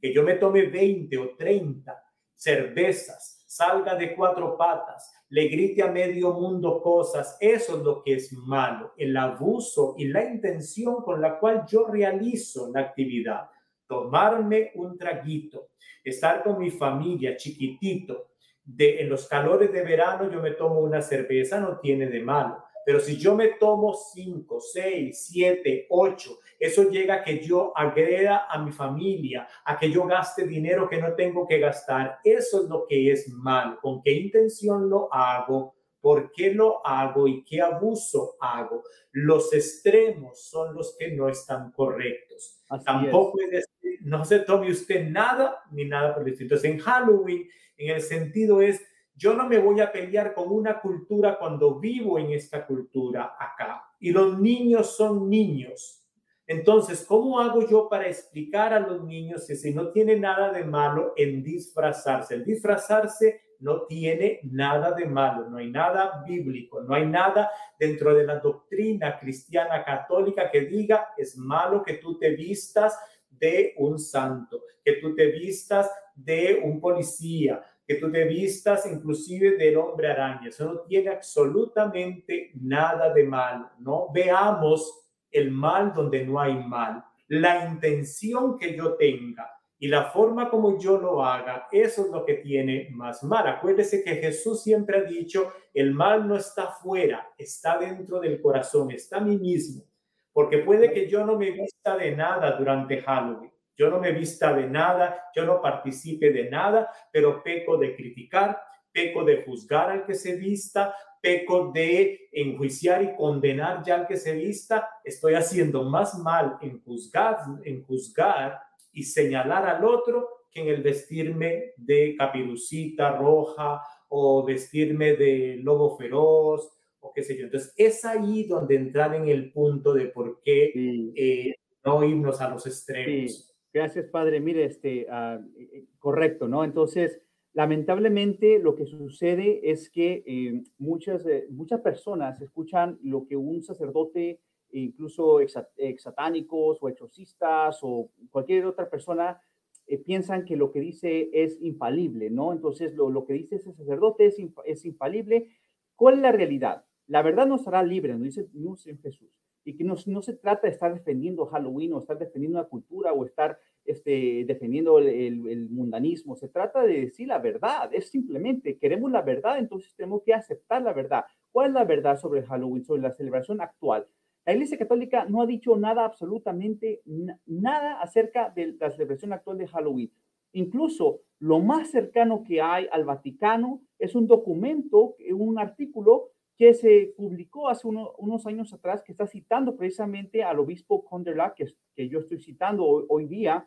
Que yo me tome 20 o 30 cervezas, salga de cuatro patas, le grite a medio mundo cosas, eso es lo que es malo, el abuso y la intención con la cual yo realizo la actividad tomarme un traguito, estar con mi familia chiquitito, de, en los calores de verano yo me tomo una cerveza, no tiene de malo. Pero si yo me tomo 5, 6, 7, 8, eso llega a que yo agreda a mi familia, a que yo gaste dinero que no tengo que gastar. Eso es lo que es mal. ¿Con qué intención lo hago? ¿Por qué lo hago y qué abuso hago? Los extremos son los que no están correctos. Tampoco es. No se tome usted nada ni nada por el estilo. Entonces, en Halloween, en el sentido es, yo no me voy a pelear con una cultura cuando vivo en esta cultura acá. Y los niños son niños. Entonces, ¿cómo hago yo para explicar a los niños que si no tiene nada de malo en disfrazarse? El disfrazarse no tiene nada de malo, no hay nada bíblico, no hay nada dentro de la doctrina cristiana católica que diga es malo que tú te vistas de un santo, que tú te vistas de un policía, que tú te vistas inclusive del hombre araña. Eso no tiene absolutamente nada de malo, ¿no? Veamos el mal donde no hay mal. La intención que yo tenga y la forma como yo lo haga, eso es lo que tiene más mal. Acuérdese que Jesús siempre ha dicho, el mal no está fuera, está dentro del corazón, está a mí mismo. Porque puede que yo no me vista de nada durante Halloween, yo no me vista de nada, yo no participe de nada, pero peco de criticar, peco de juzgar al que se vista, peco de enjuiciar y condenar ya al que se vista, estoy haciendo más mal en juzgar, en juzgar y señalar al otro que en el vestirme de capirucita roja o vestirme de lobo feroz o qué sé yo. Entonces, es ahí donde entrar en el punto de por qué eh, no irnos a los extremos. Gracias, padre. Mire, este, ah, eh, eh, correcto, ¿no? Entonces, lamentablemente lo que sucede es que muchas, muchas personas escuchan lo que un sacerdote incluso exatánicos o exorcistas o cualquier otra persona eh, piensan que lo que dice es infalible, ¿no? Entonces, lo, lo que dice ese sacerdote es, es, infalible. ¿Cuál es la realidad? La verdad nos hará libre, nos dice, en Jesús. Y que no, no, se trata de estar defendiendo Halloween o estar defendiendo una cultura o estar este, defendiendo el, el, el, mundanismo. Se trata de decir la verdad. Es simplemente, queremos la verdad, entonces tenemos que aceptar la verdad. ¿Cuál es la verdad sobre Halloween, sobre la celebración actual? La Iglesia Católica no ha dicho nada, absolutamente nada acerca de la celebración actual de Halloween. Incluso lo más cercano que hay al Vaticano es un documento, un artículo que se publicó hace unos años atrás, que está citando precisamente al obispo Conderla, que, que yo estoy citando hoy, día.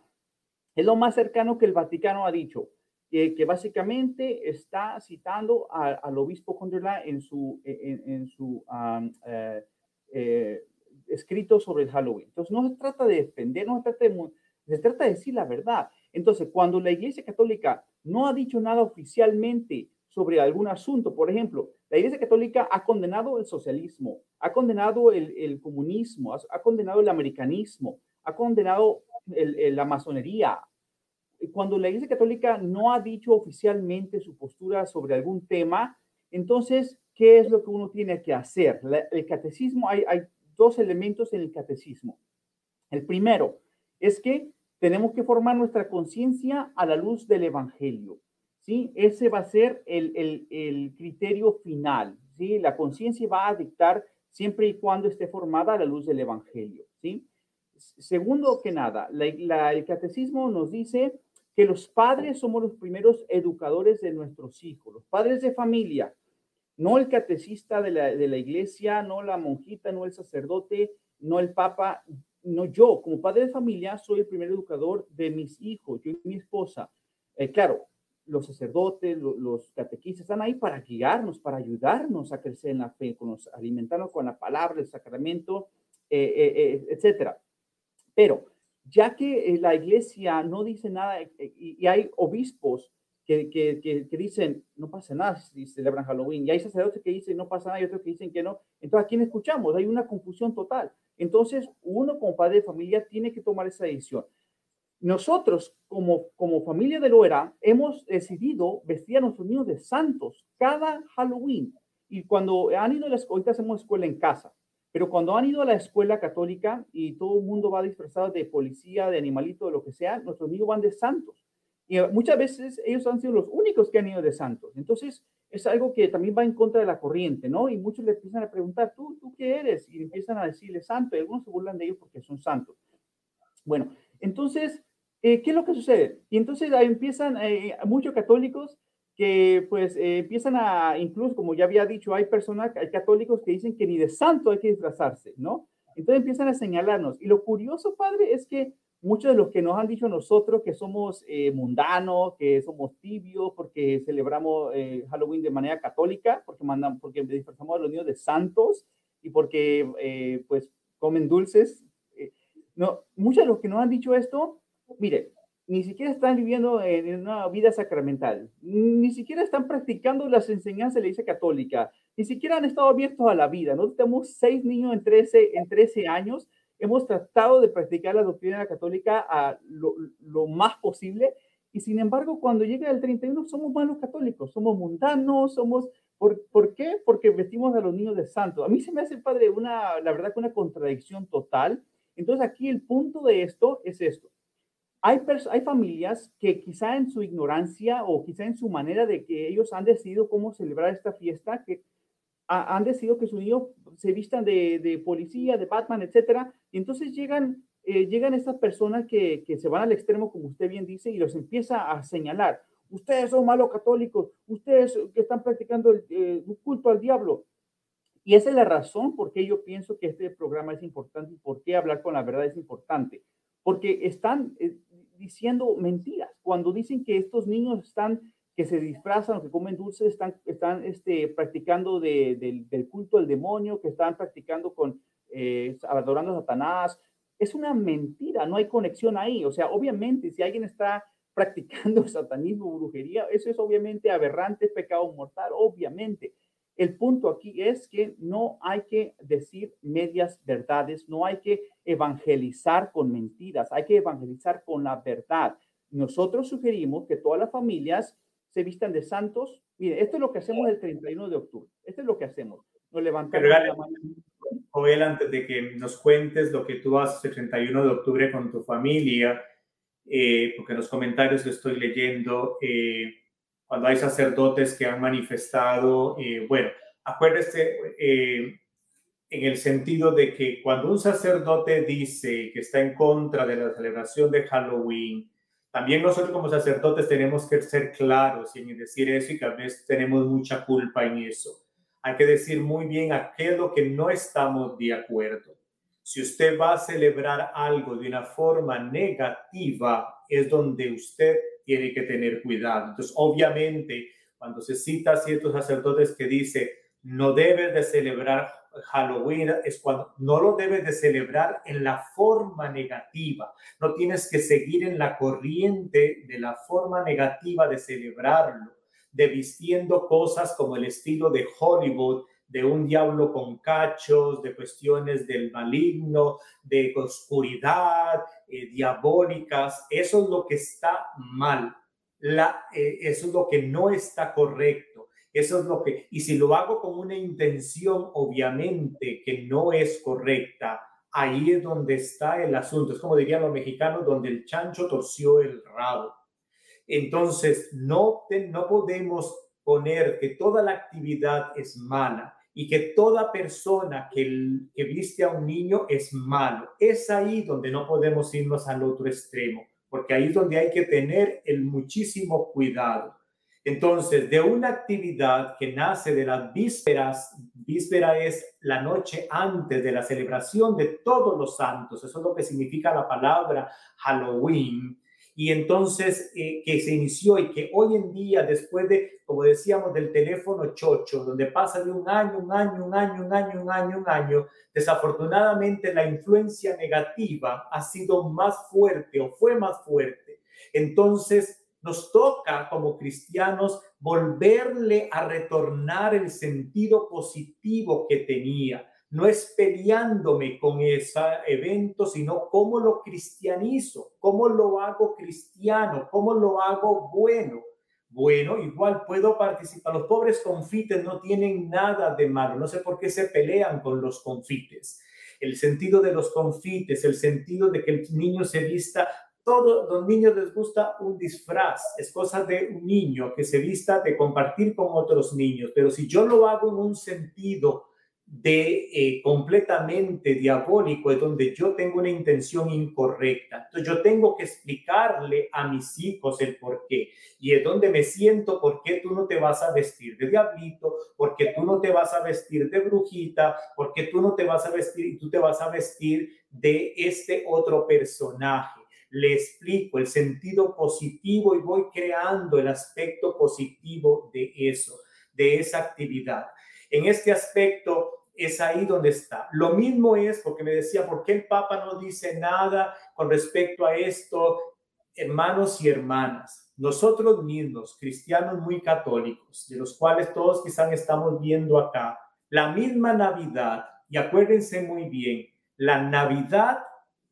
Es lo más cercano que el Vaticano ha dicho, que, básicamente está citando al obispo Conderla en su, en, su eh, eh, escrito sobre el Halloween. Entonces, no se trata de defender, no se trata de, se trata de decir la verdad. Entonces, cuando la Iglesia Católica no ha dicho nada oficialmente sobre algún asunto, por ejemplo, la Iglesia Católica ha condenado el socialismo, ha condenado el, comunismo, ha, condenado el americanismo, ha condenado la masonería. Cuando la Iglesia Católica no ha dicho oficialmente su postura sobre algún tema, entonces ¿qué es lo que uno tiene que hacer? el catecismo, hay, dos elementos en el catecismo. El primero es que tenemos que formar nuestra conciencia a la luz del Evangelio. ¿Sí? Ese va a ser el, el, el criterio final. ¿sí? La conciencia va a dictar siempre y cuando esté formada a la luz del Evangelio. ¿sí? Segundo que nada, la, el catecismo nos dice que los padres somos los primeros educadores de nuestros hijos, los padres de familia no el catecista de la, de la iglesia, no la monjita, no el sacerdote, no el papa, no yo, como padre de familia, soy el primer educador de mis hijos, yo y mi esposa. Eh, claro, los sacerdotes, los, catequistas están ahí para guiarnos, para ayudarnos a crecer en la fe, con alimentarnos con la palabra, el sacramento, eh, eh, etcétera. Pero ya que la iglesia no dice nada y hay obispos que, que, que, dicen, no pasa nada si celebran Halloween, y hay sacerdotes que dicen, no pasa nada, y otros que dicen que no. Entonces, ¿a quién escuchamos? Hay una confusión total. Entonces, uno como padre de familia tiene que tomar esa decisión. Nosotros, como, como familia de Loera, hemos decidido vestir a nuestros niños de santos cada Halloween. Y cuando han ido a la escuela, hacemos escuela en casa, pero cuando han ido a la escuela católica y todo el mundo va disfrazado de policía, de animalito, de lo que sea, nuestros niños van de santos. Y muchas veces ellos han sido los únicos que han ido de santos. Entonces, es algo que también va en contra de la corriente, ¿no? Y muchos le empiezan a preguntar, ¿tú, tú qué eres? Y empiezan a decirle santo, y algunos se burlan de ellos porque son santos. Bueno, entonces, eh, ¿qué es lo que sucede? Y entonces ahí empiezan eh, muchos católicos que pues eh, empiezan a, incluso como ya había dicho, hay personas, hay católicos que dicen que ni de santo hay que disfrazarse, ¿no? Entonces empiezan a señalarnos. Y lo curioso, padre, es que muchos de los que nos han dicho nosotros que somos eh, mundanos, que somos tibios, porque celebramos eh, Halloween de manera católica, porque mandan, porque disfrazamos a los niños de santos y porque eh, pues comen dulces. no, muchos de los que nos han dicho esto, mire, ni siquiera están viviendo en una vida sacramental, ni siquiera están practicando las enseñanzas de la Iglesia Católica, ni siquiera han estado abiertos a la vida. Nosotros tenemos seis niños en 13, en 13 años hemos tratado de practicar la doctrina católica a lo, más posible y sin embargo cuando llega el 31 somos malos católicos, somos mundanos, somos... ¿Por, ¿Por qué? Porque vestimos a los niños de santo. A mí se me hace, padre, una, la verdad que una contradicción total. Entonces aquí el punto de esto es esto. Hay, hay familias que quizá en su ignorancia o quizá en su manera de que ellos han decidido cómo celebrar esta fiesta, que han decidido que sus niños se vistan de, policía, de Batman, etcétera, y entonces llegan, eh, llegan estas personas que, se van al extremo, como usted bien dice, y los empieza a señalar. Ustedes son malos católicos, ustedes que están practicando el, eh, culto al diablo. Y esa es la razón por qué yo pienso que este programa es importante y por qué hablar con la verdad es importante. Porque están eh, diciendo mentiras. Cuando dicen que estos niños están que se disfrazan o que comen dulces están, están este, practicando del culto al demonio, que están practicando con, eh, adorando a Satanás. Es una mentira, no hay conexión ahí. O sea, obviamente, si alguien está practicando satanismo brujería, eso es obviamente aberrante, pecado mortal, obviamente. El punto aquí es que no hay que decir medias verdades, no hay que evangelizar con mentiras, hay que evangelizar con la verdad. Nosotros sugerimos que todas las familias se vistan de santos. Mire, esto es lo que hacemos el 31 de octubre. Esto es lo que hacemos. Nos levantamos Joel, antes de que nos cuentes lo que tú haces el 31 de octubre con tu familia, eh, porque en los comentarios que estoy leyendo, eh, cuando hay sacerdotes que han manifestado, eh, bueno, acuérdese en el sentido de que cuando un sacerdote dice que está en contra de la celebración de Halloween, también nosotros como sacerdotes tenemos que ser claros en decir eso y que a veces tenemos mucha culpa en eso. Hay que decir muy bien a qué es lo que no estamos de acuerdo. Si usted va a celebrar algo de una forma negativa, es donde usted tiene que tener cuidado. Entonces, obviamente, cuando se cita a ciertos sacerdotes que dice, no debes de celebrar Halloween es cuando no lo debes de celebrar en la forma negativa. No tienes que seguir en la corriente de la forma negativa de celebrarlo, de vistiendo cosas como el estilo de Hollywood, de un diablo con cachos, de cuestiones del maligno, de oscuridad, eh, diabólicas. Eso es lo que está mal. Eh, eso es lo que no está correcto eso es lo que, y si lo hago con una intención, obviamente, que no es correcta, ahí es donde está el asunto. Es como dirían los mexicanos, donde el chancho torció el rabo. Entonces, no, no podemos poner que toda la actividad es mala y que toda persona que, que viste a un niño es malo. Es ahí donde no podemos irnos al otro extremo, porque ahí es donde hay que tener el muchísimo cuidado. Entonces, de una actividad que nace de las vísperas, víspera es la noche antes de la celebración de todos los santos, eso es lo que significa la palabra Halloween, y entonces eh, que se inició y que hoy en día, después de, como decíamos, del teléfono chocho, donde pasa de un año, un año, un año, un año, un año, un año, desafortunadamente la influencia negativa ha sido más fuerte o fue más fuerte. Entonces, nos toca como cristianos volverle a retornar el sentido positivo que tenía. No es peleándome con ese evento, sino cómo lo cristianizo, cómo lo hago cristiano, cómo lo hago bueno. Bueno, igual puedo participar. Los pobres confites no tienen nada de malo. No sé por qué se pelean con los confites. El sentido de los confites, el sentido de que el niño se vista todos los niños les gusta un disfraz, es cosa de un niño que se vista de compartir con otros niños, pero si yo lo hago en un sentido de eh, completamente diabólico, es donde yo tengo una intención incorrecta. Entonces yo tengo que explicarle a mis hijos el por qué. Y es donde me siento, por qué tú no te vas a vestir de diablito, por qué tú no te vas a vestir de brujita, por qué tú no te vas a vestir y tú te vas a vestir de este otro personaje. Le explico el sentido positivo y voy creando el aspecto positivo de eso, de esa actividad. En este aspecto es ahí donde está. Lo mismo es porque me decía, ¿por qué el Papa no dice nada con respecto a esto? Hermanos y hermanas, nosotros mismos, cristianos muy católicos, de los cuales todos quizás estamos viendo acá, la misma Navidad, y acuérdense muy bien, la Navidad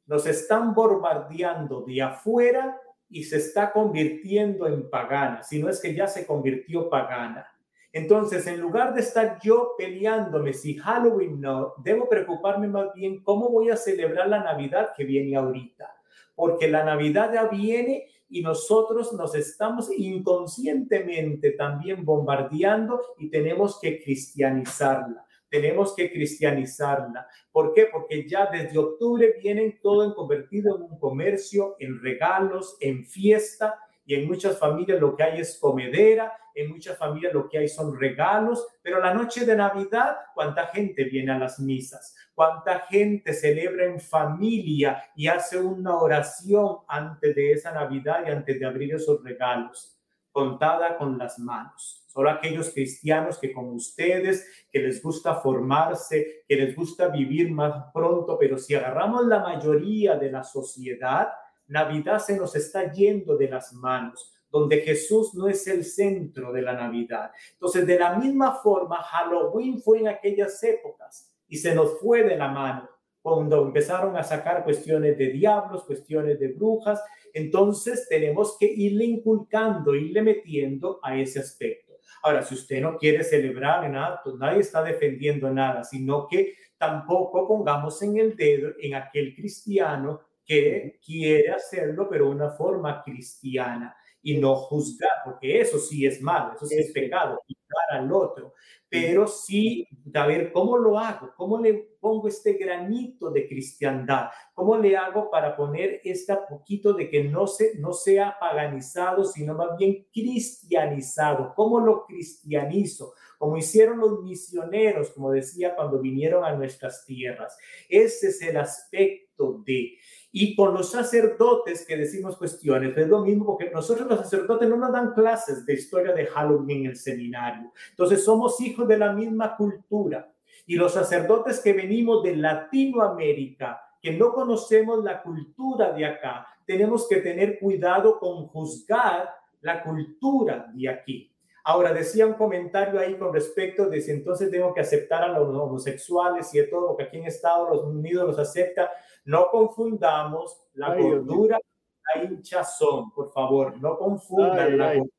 nos están bombardeando de afuera y se está convirtiendo en pagana, si no es que ya se convirtió pagana. Entonces, en lugar de estar yo peleándome si Halloween no, debo preocuparme más bien cómo voy a celebrar la Navidad que viene ahorita. Porque la Navidad ya viene y nosotros nos estamos inconscientemente también bombardeando y tenemos que cristianizarla. Tenemos que cristianizarla. ¿Por qué? Porque ya desde octubre vienen todo convertido en un comercio, en regalos, en fiesta y en muchas familias lo que hay es comedera, en muchas familias lo que hay son regalos, pero la noche de Navidad, ¿cuánta gente viene a las misas? ¿Cuánta gente celebra en familia y hace una oración antes de esa Navidad y antes de abrir esos regalos? Contada con las manos. Solo aquellos cristianos que como ustedes, que les gusta formarse, que les gusta vivir más pronto, pero si agarramos la mayoría de la sociedad, Navidad se nos está yendo de las manos, donde Jesús no es el centro de la Navidad. Entonces, de la misma forma, Halloween fue en aquellas épocas y se nos fue de la mano cuando empezaron a sacar cuestiones de diablos, cuestiones de brujas. Entonces, tenemos que irle inculcando, irle metiendo a ese aspecto. Ahora, si usted no quiere celebrar nada, pues nadie está defendiendo nada, sino que tampoco pongamos en el dedo en aquel cristiano que quiere hacerlo, pero de una forma cristiana y no juzgar, porque eso sí es malo, eso sí es pecado, juzgar al otro, pero sí a ver cómo lo hago, cómo le pongo este granito de cristiandad, cómo le hago para poner este poquito de que no, se, no sea paganizado, sino más bien cristianizado, cómo lo cristianizo, como hicieron los misioneros, como decía, cuando vinieron a nuestras tierras. Ese es el aspecto de y con los sacerdotes que decimos cuestiones, es lo mismo porque nosotros los sacerdotes no nos dan clases de historia de Halloween en el seminario. Entonces somos hijos de la misma cultura. Y los sacerdotes que venimos de Latinoamérica, que no conocemos la cultura de acá, tenemos que tener cuidado con juzgar la cultura de aquí. Ahora, decía un comentario ahí con respecto de si entonces tengo que aceptar a los homosexuales y de todo, porque aquí en Estados Unidos los acepta. No confundamos la gordura y la hinchazón, por favor. No confundan la gordura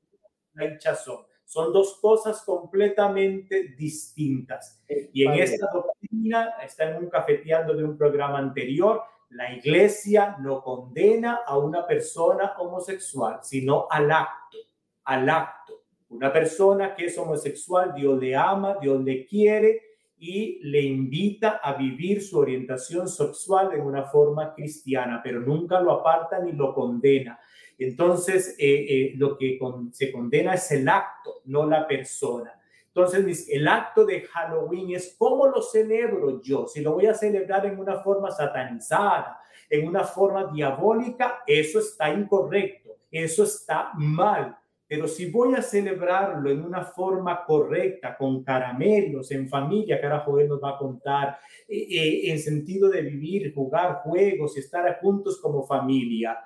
y la hinchazón. Son dos cosas completamente distintas. Y en esta doctrina, está en un cafeteando de un programa anterior, la iglesia no condena a una persona homosexual, sino al acto, al acto. Una persona que es homosexual, Dios le ama, Dios le quiere, y le invita a vivir su orientación sexual en una forma cristiana, pero nunca lo aparta ni lo condena. Entonces, eh, eh, lo que se condena es el acto, no la persona. Entonces, el acto de Halloween es cómo lo celebro yo. Si lo voy a celebrar en una forma satanizada, en una forma diabólica, eso está incorrecto, eso está mal. Pero si voy a celebrarlo en una forma correcta, con caramelos, en familia, que ahora Joel nos va a contar, eh, eh, en sentido de vivir, jugar juegos y estar juntos como familia,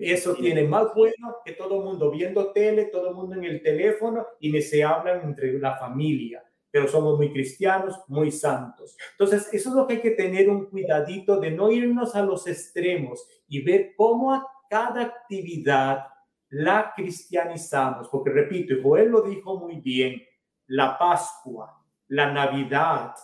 eso tiene más bueno que todo el mundo viendo tele, todo el mundo en el teléfono y ni se hablan entre la familia. Pero somos muy cristianos, muy santos. Entonces, eso es lo que hay que tener un cuidadito de no irnos a los extremos y ver cómo a cada actividad la cristianizamos, porque repito, y Joel lo dijo muy bien, la Pascua, la Navidad,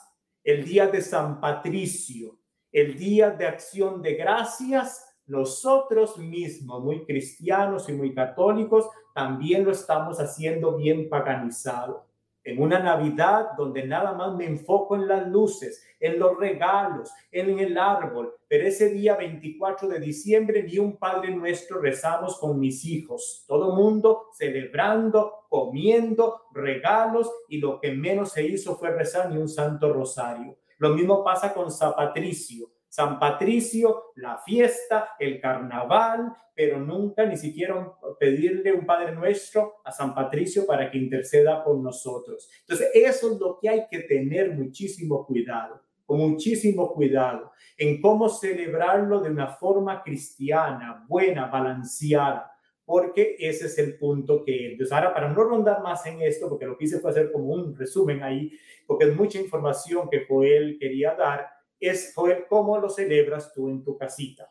el día de San Patricio, el día de acción de gracias, nosotros mismos, muy cristianos y muy católicos, también lo estamos haciendo bien paganizado en una Navidad donde nada más me enfoco en las luces, en los regalos, en el árbol, pero ese día 24 de diciembre ni un Padre Nuestro rezamos con mis hijos, todo mundo celebrando, comiendo, regalos y lo que menos se hizo fue rezar ni un Santo Rosario. Lo mismo pasa con San Patricio. San Patricio, la fiesta, el carnaval, pero nunca ni siquiera pedirle un Padre Nuestro a San Patricio para que interceda por nosotros. Entonces, eso es lo que hay que tener muchísimo cuidado, con muchísimo cuidado en cómo celebrarlo de una forma cristiana, buena, balanceada porque ese es el punto que, entonces ahora para no rondar más en esto, porque lo que hice fue hacer como un resumen ahí, porque es mucha información que Joel quería dar, es cómo lo celebras tú en tu casita.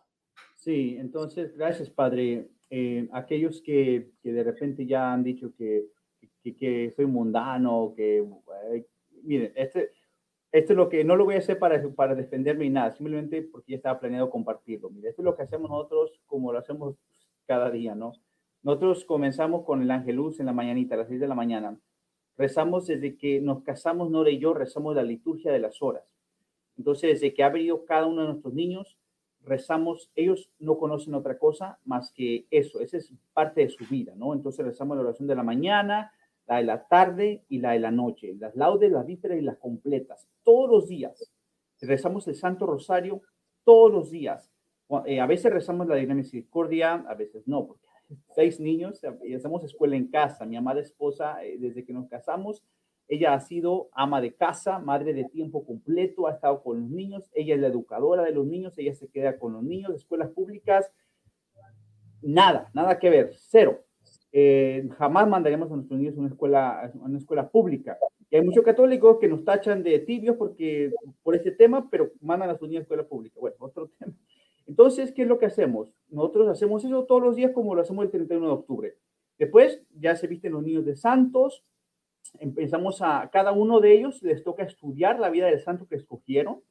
Sí, entonces, gracias, Padre. Eh, aquellos que, que, de repente ya han dicho que, que, soy mundano, que, miren, este, esto es lo que no lo voy a hacer para, para defenderme ni nada, simplemente porque ya estaba planeado compartirlo. Mire, esto es lo que hacemos nosotros como lo hacemos cada día, ¿no? Nosotros comenzamos con el Angelus en la mañanita, a las 6 de la mañana. Rezamos desde que nos casamos, Nora y yo, rezamos la liturgia de las horas. Entonces, desde que ha venido cada uno de nuestros niños, rezamos, ellos no conocen otra cosa más que eso, esa es parte de su vida, ¿no? Entonces rezamos la oración de la mañana, la de la tarde y la de la noche, las laudes, las vísperas y las completas, todos los días. Rezamos el Santo Rosario todos los días. Eh, a veces rezamos la Divina Misericordia, a veces no, porque seis niños y hacemos escuela en casa. Mi amada esposa, eh, desde que nos casamos, ella ha sido ama de casa, madre de tiempo completo, ha estado con los niños, ella es la educadora de los niños, ella se queda con los niños, escuelas públicas, nada, nada que ver, cero. Eh, jamás mandaremos a nuestros niños a una escuela, a una escuela pública. Y hay muchos católicos que nos tachan de tibios porque, por ese tema, pero mandan a sus niños a escuela pública. Bueno, otro tema. Entonces, ¿qué es lo que hacemos? Nosotros hacemos eso todos los días como lo hacemos el 31 de octubre. Después ya se visten los niños de santos, empezamos a, cada uno de ellos les toca estudiar la vida del santo que escogieron.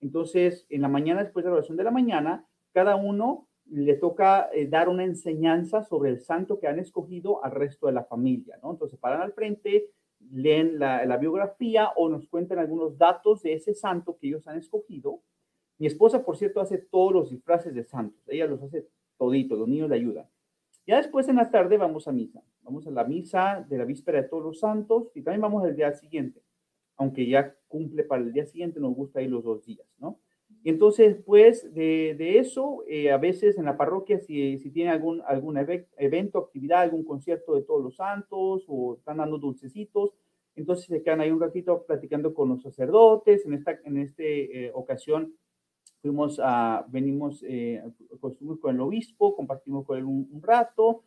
Entonces, en la mañana, después de la oración de la mañana, cada uno le toca eh, dar una enseñanza sobre el santo que han escogido al resto de la familia, ¿no? Entonces, paran al frente, leen la, la biografía o nos cuentan algunos datos de ese santo que ellos han escogido. Mi esposa, por cierto, hace todos los disfraces de santos. Ella los hace toditos, los niños le ayudan. Ya después en la tarde vamos a misa. Vamos a la misa de la víspera de todos los santos y también vamos al día siguiente. Aunque ya cumple para el día siguiente, nos gusta ir los dos días, ¿no? Y entonces, después de, de eso, eh, a veces en la parroquia, si, si tiene algún, algún evento, actividad, algún concierto de todos los santos o están dando dulcecitos, entonces se quedan ahí un ratito platicando con los sacerdotes. En esta en este, eh, ocasión fuimos a, venimos, eh, con el obispo, compartimos con él un, rato,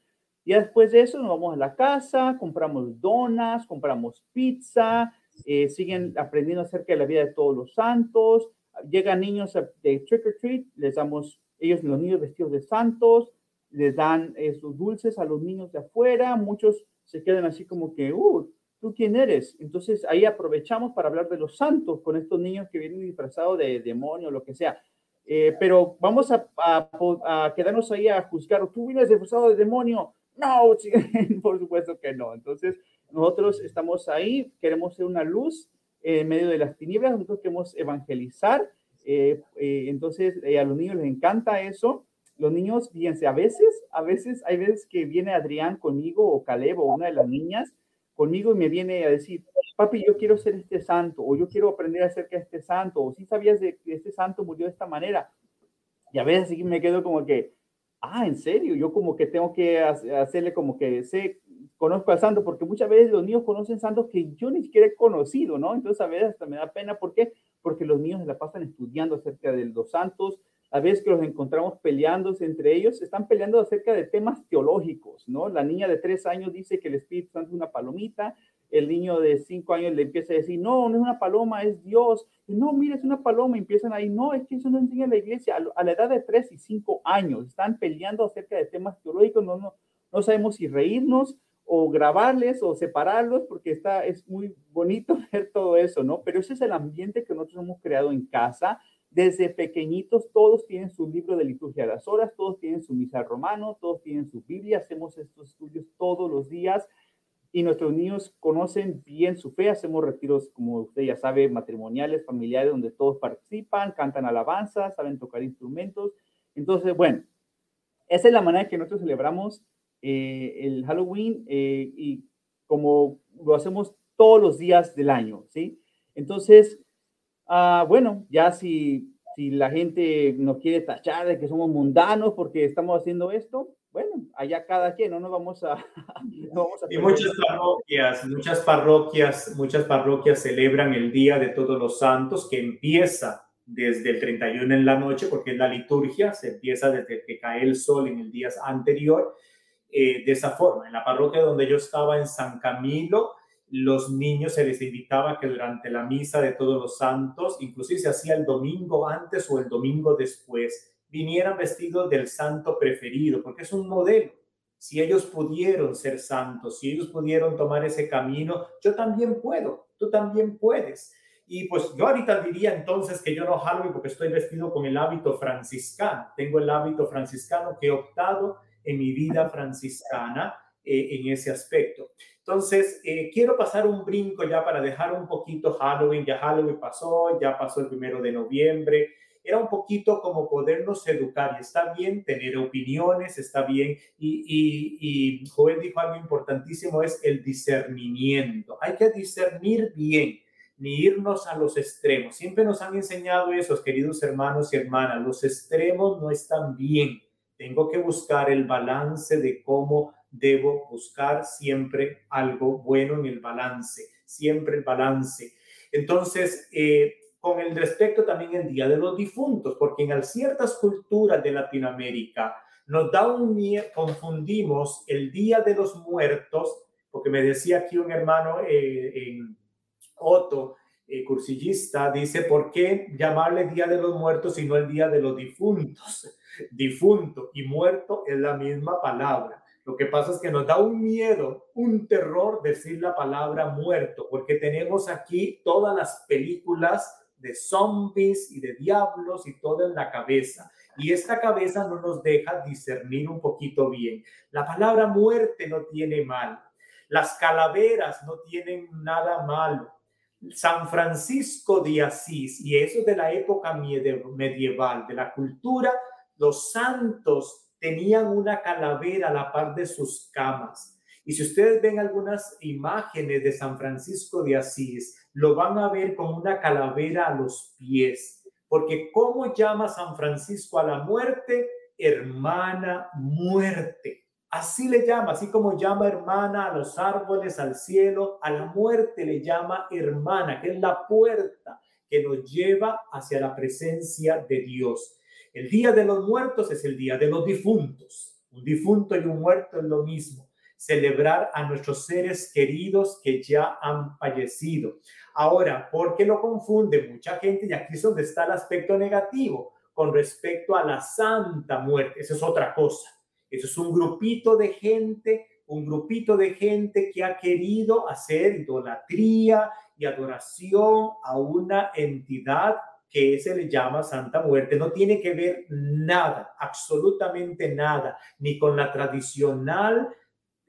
y después de eso nos vamos a la casa, compramos donas, compramos pizza, eh, siguen aprendiendo acerca de la vida de todos los santos, llegan niños de trick or treat, les damos, ellos los niños vestidos de santos, les dan esos dulces a los niños de afuera, muchos se quedan así como que, uh, ¿tú quién eres? Entonces ahí aprovechamos para hablar de los santos con estos niños que vienen disfrazados de demonio lo que sea. Eh, pero vamos a, a, quedarnos ahí a juzgar, ¿tú vienes disfrazado de demonio? No, por supuesto que no. Entonces nosotros estamos ahí, queremos ser una luz en medio de las tinieblas, nosotros queremos evangelizar. Eh, eh, entonces a los niños les encanta eso. Los niños, fíjense, a veces, a veces, hay veces que viene Adrián conmigo o Caleb o una de las niñas conmigo y me viene a decir, papi, yo quiero ser este santo, o yo quiero aprender acerca de este santo, o si sabías de que este santo murió de esta manera. Y a veces me quedo como que, ah, en serio, yo como que tengo que hacerle como que sé, conozco al santo, porque muchas veces los niños conocen santos que yo ni siquiera he conocido, ¿no? Entonces a veces hasta me da pena, ¿por qué? Porque los niños se la pasan estudiando acerca de los santos, a veces que los encontramos peleándose entre ellos, están peleando acerca de temas teológicos, ¿no? La niña de tres años dice que el Espíritu Santo es una palomita, el niño de cinco años le empieza a decir, no, no es una paloma, es Dios. Y, no, mira, es una paloma. Y empiezan ahí, no, es que eso no enseña la iglesia. A, la edad de tres y cinco años están peleando acerca de temas teológicos, no, no, no sabemos si reírnos o grabarles o separarlos, porque está, es muy bonito ver todo eso, ¿no? Pero ese es el ambiente que nosotros hemos creado en casa desde pequeñitos, todos tienen su libro de liturgia de las horas, todos tienen su misa romano, todos tienen su Biblia, hacemos estos estudios todos los días y nuestros niños conocen bien su fe, hacemos retiros, como usted ya sabe, matrimoniales, familiares, donde todos participan, cantan alabanzas, saben tocar instrumentos. Entonces, bueno, esa es la manera en que nosotros celebramos eh, el Halloween eh, y como lo hacemos todos los días del año, ¿sí? Entonces, ah, bueno, ya si, si la gente nos quiere tachar de que somos mundanos porque estamos haciendo esto, bueno, allá cada quien, no nos vamos a... y muchas parroquias, muchas parroquias, muchas parroquias celebran el Día de Todos los Santos que empieza desde el 31 en la noche, porque es la liturgia, se empieza desde que cae el sol en el día anterior, eh, de esa forma. En la parroquia donde yo estaba en San Camilo, los niños se les invitaba que durante la misa de todos los santos, inclusive se hacía el domingo antes o el domingo después, vinieran vestidos del santo preferido, porque es un modelo. Si ellos pudieron ser santos, si ellos pudieron tomar ese camino, yo también puedo, tú también puedes. Y pues yo ahorita diría entonces que yo no Halloween porque estoy vestido con el hábito franciscano. Tengo el hábito franciscano que he optado en mi vida franciscana eh, en ese aspecto. Entonces, eh, quiero pasar un brinco ya para dejar un poquito Halloween. Ya Halloween pasó, ya pasó el primero de noviembre era un poquito como podernos educar y está bien tener opiniones, está bien. Y, y, y Joel dijo algo importantísimo, es el discernimiento. Hay que discernir bien ni irnos a los extremos. Siempre nos han enseñado eso, queridos hermanos y hermanas, los extremos no están bien. Tengo que buscar el balance de cómo debo buscar siempre algo bueno en el balance, siempre el balance. Entonces, eh, con el respecto también el Día de los Difuntos, porque en ciertas culturas de Latinoamérica nos da un confundimos el Día de los Muertos, porque me decía aquí un hermano eh, en Otto, eh, cursillista, dice, ¿por qué llamarle Día de los Muertos y no el Día de los Difuntos? Difunto y muerto es la misma palabra. Lo que pasa es que nos da un miedo, un terror decir la palabra muerto, porque tenemos aquí todas las películas de zombies y de diablos y todo en la cabeza. Y esta cabeza no nos deja discernir un poquito bien. La palabra muerte no tiene mal. Las calaveras no tienen nada malo. San Francisco de Asís, y eso de la época medieval, de la cultura, los santos tenían una calavera a la par de sus camas. Y si ustedes ven algunas imágenes de San Francisco de Asís, lo van a ver con una calavera a los pies. Porque ¿cómo llama San Francisco a la muerte? Hermana muerte. Así le llama, así como llama hermana a los árboles, al cielo, a la muerte le llama hermana, que es la puerta que nos lleva hacia la presencia de Dios. El día de los muertos es el día de los difuntos. Un difunto y un muerto es lo mismo celebrar a nuestros seres queridos que ya han fallecido. Ahora, ¿por qué lo confunde mucha gente? Y aquí es donde está el aspecto negativo con respecto a la santa muerte. Eso es otra cosa. Eso es un grupito de gente, un grupito de gente que ha querido hacer idolatría y adoración a una entidad que se le llama Santa Muerte. No tiene que ver nada, absolutamente nada, ni con la tradicional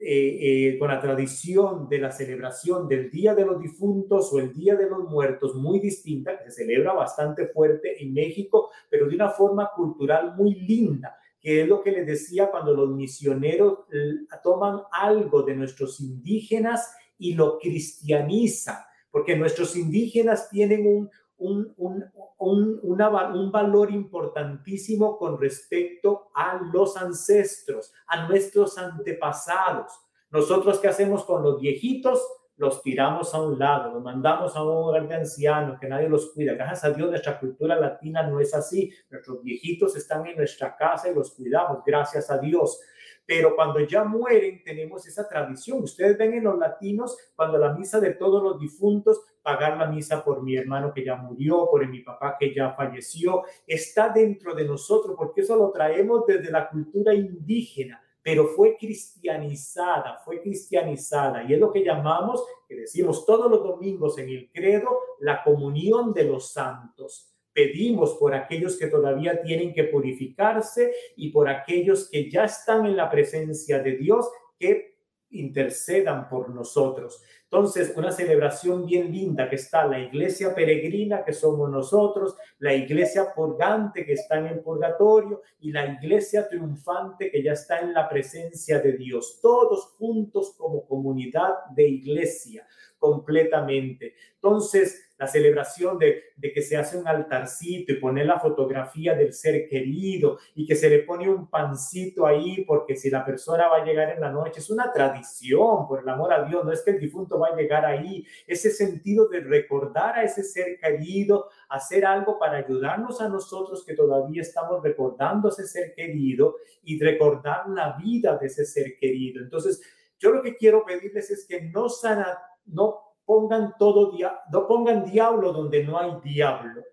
eh, eh, con la tradición de la celebración del Día de los Difuntos o el Día de los Muertos muy distinta, que se celebra bastante fuerte en México, pero de una forma cultural muy linda, que es lo que les decía cuando los misioneros eh, toman algo de nuestros indígenas y lo cristianizan, porque nuestros indígenas tienen un, un, un, un, un, valor importantísimo con respecto a los ancestros, a nuestros antepasados. Nosotros, ¿qué hacemos con los viejitos? Los tiramos a un lado, los mandamos a un hogar de ancianos, que nadie los cuida. Gracias a Dios, nuestra cultura latina no es así. Nuestros viejitos están en nuestra casa y los cuidamos, gracias a Dios pero cuando ya mueren tenemos esa tradición. Ustedes ven en los latinos, cuando la misa de todos los difuntos, pagar la misa por mi hermano que ya murió, por mi papá que ya falleció, está dentro de nosotros, porque eso lo traemos desde la cultura indígena pero fue cristianizada, fue cristianizada. Y es lo que llamamos, que decimos todos los domingos en el credo, la comunión de los santos. pedimos por aquellos que todavía tienen que purificarse y por aquellos que ya están en la presencia de Dios, que intercedan por nosotros. Entonces, una celebración bien linda que está la iglesia peregrina, que somos nosotros, la iglesia purgante, que está en el purgatorio, y la iglesia triunfante, que ya está en la presencia de Dios, todos juntos como comunidad de iglesia completamente. Entonces, la celebración de, que se hace un altarcito y poner la fotografía del ser querido y que se le pone un pancito ahí porque si la persona va a llegar en la noche, es una tradición, por el amor a Dios, no es que el difunto va a llegar ahí, ese sentido de recordar a ese ser querido, hacer algo para ayudarnos a nosotros que todavía estamos recordando a ese ser querido y recordar la vida de ese ser querido. Entonces, yo lo que quiero pedirles es que no sana, no pongan todo, no pongan diablo donde no hay diablo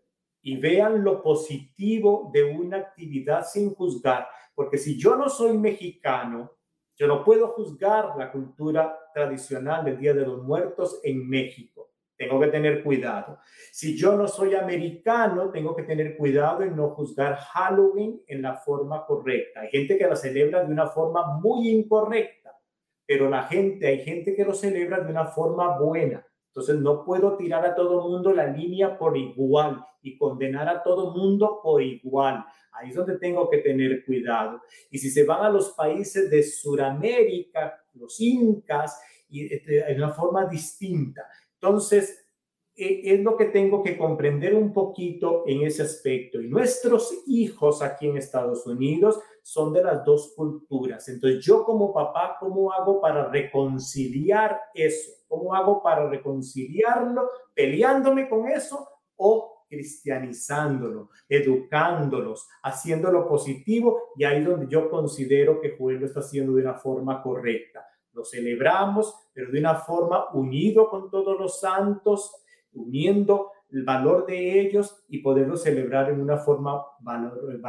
y vean lo positivo de una actividad sin juzgar, porque si yo no soy mexicano, yo no puedo juzgar la cultura tradicional del Día de los Muertos en México. Tengo que tener cuidado. Si yo no soy americano, tengo que tener cuidado en no juzgar Halloween en la forma correcta. Hay gente que la celebra de una forma muy incorrecta, pero la gente, hay gente que lo celebra de una forma buena. Entonces no puedo tirar a todo mundo la línea por igual y condenar a todo mundo por igual. Ahí es donde tengo que tener cuidado. Y si se van a los países de Sudamérica, los incas, y este, de una forma distinta. Entonces, e, es lo que tengo que comprender un poquito en ese aspecto. Y nuestros hijos aquí en Estados Unidos son de las dos culturas. Entonces, yo como papá, ¿cómo hago para reconciliar eso? ¿Cómo hago para reconciliarlo? ¿Peleándome con eso o cristianizándolo, educándolos, haciéndolo positivo? Y ahí es donde yo considero que Joel lo está haciendo de una forma correcta. Lo celebramos, pero de una forma unido con todos los santos, uniendo el valor de ellos y poderlo celebrar en una forma valor,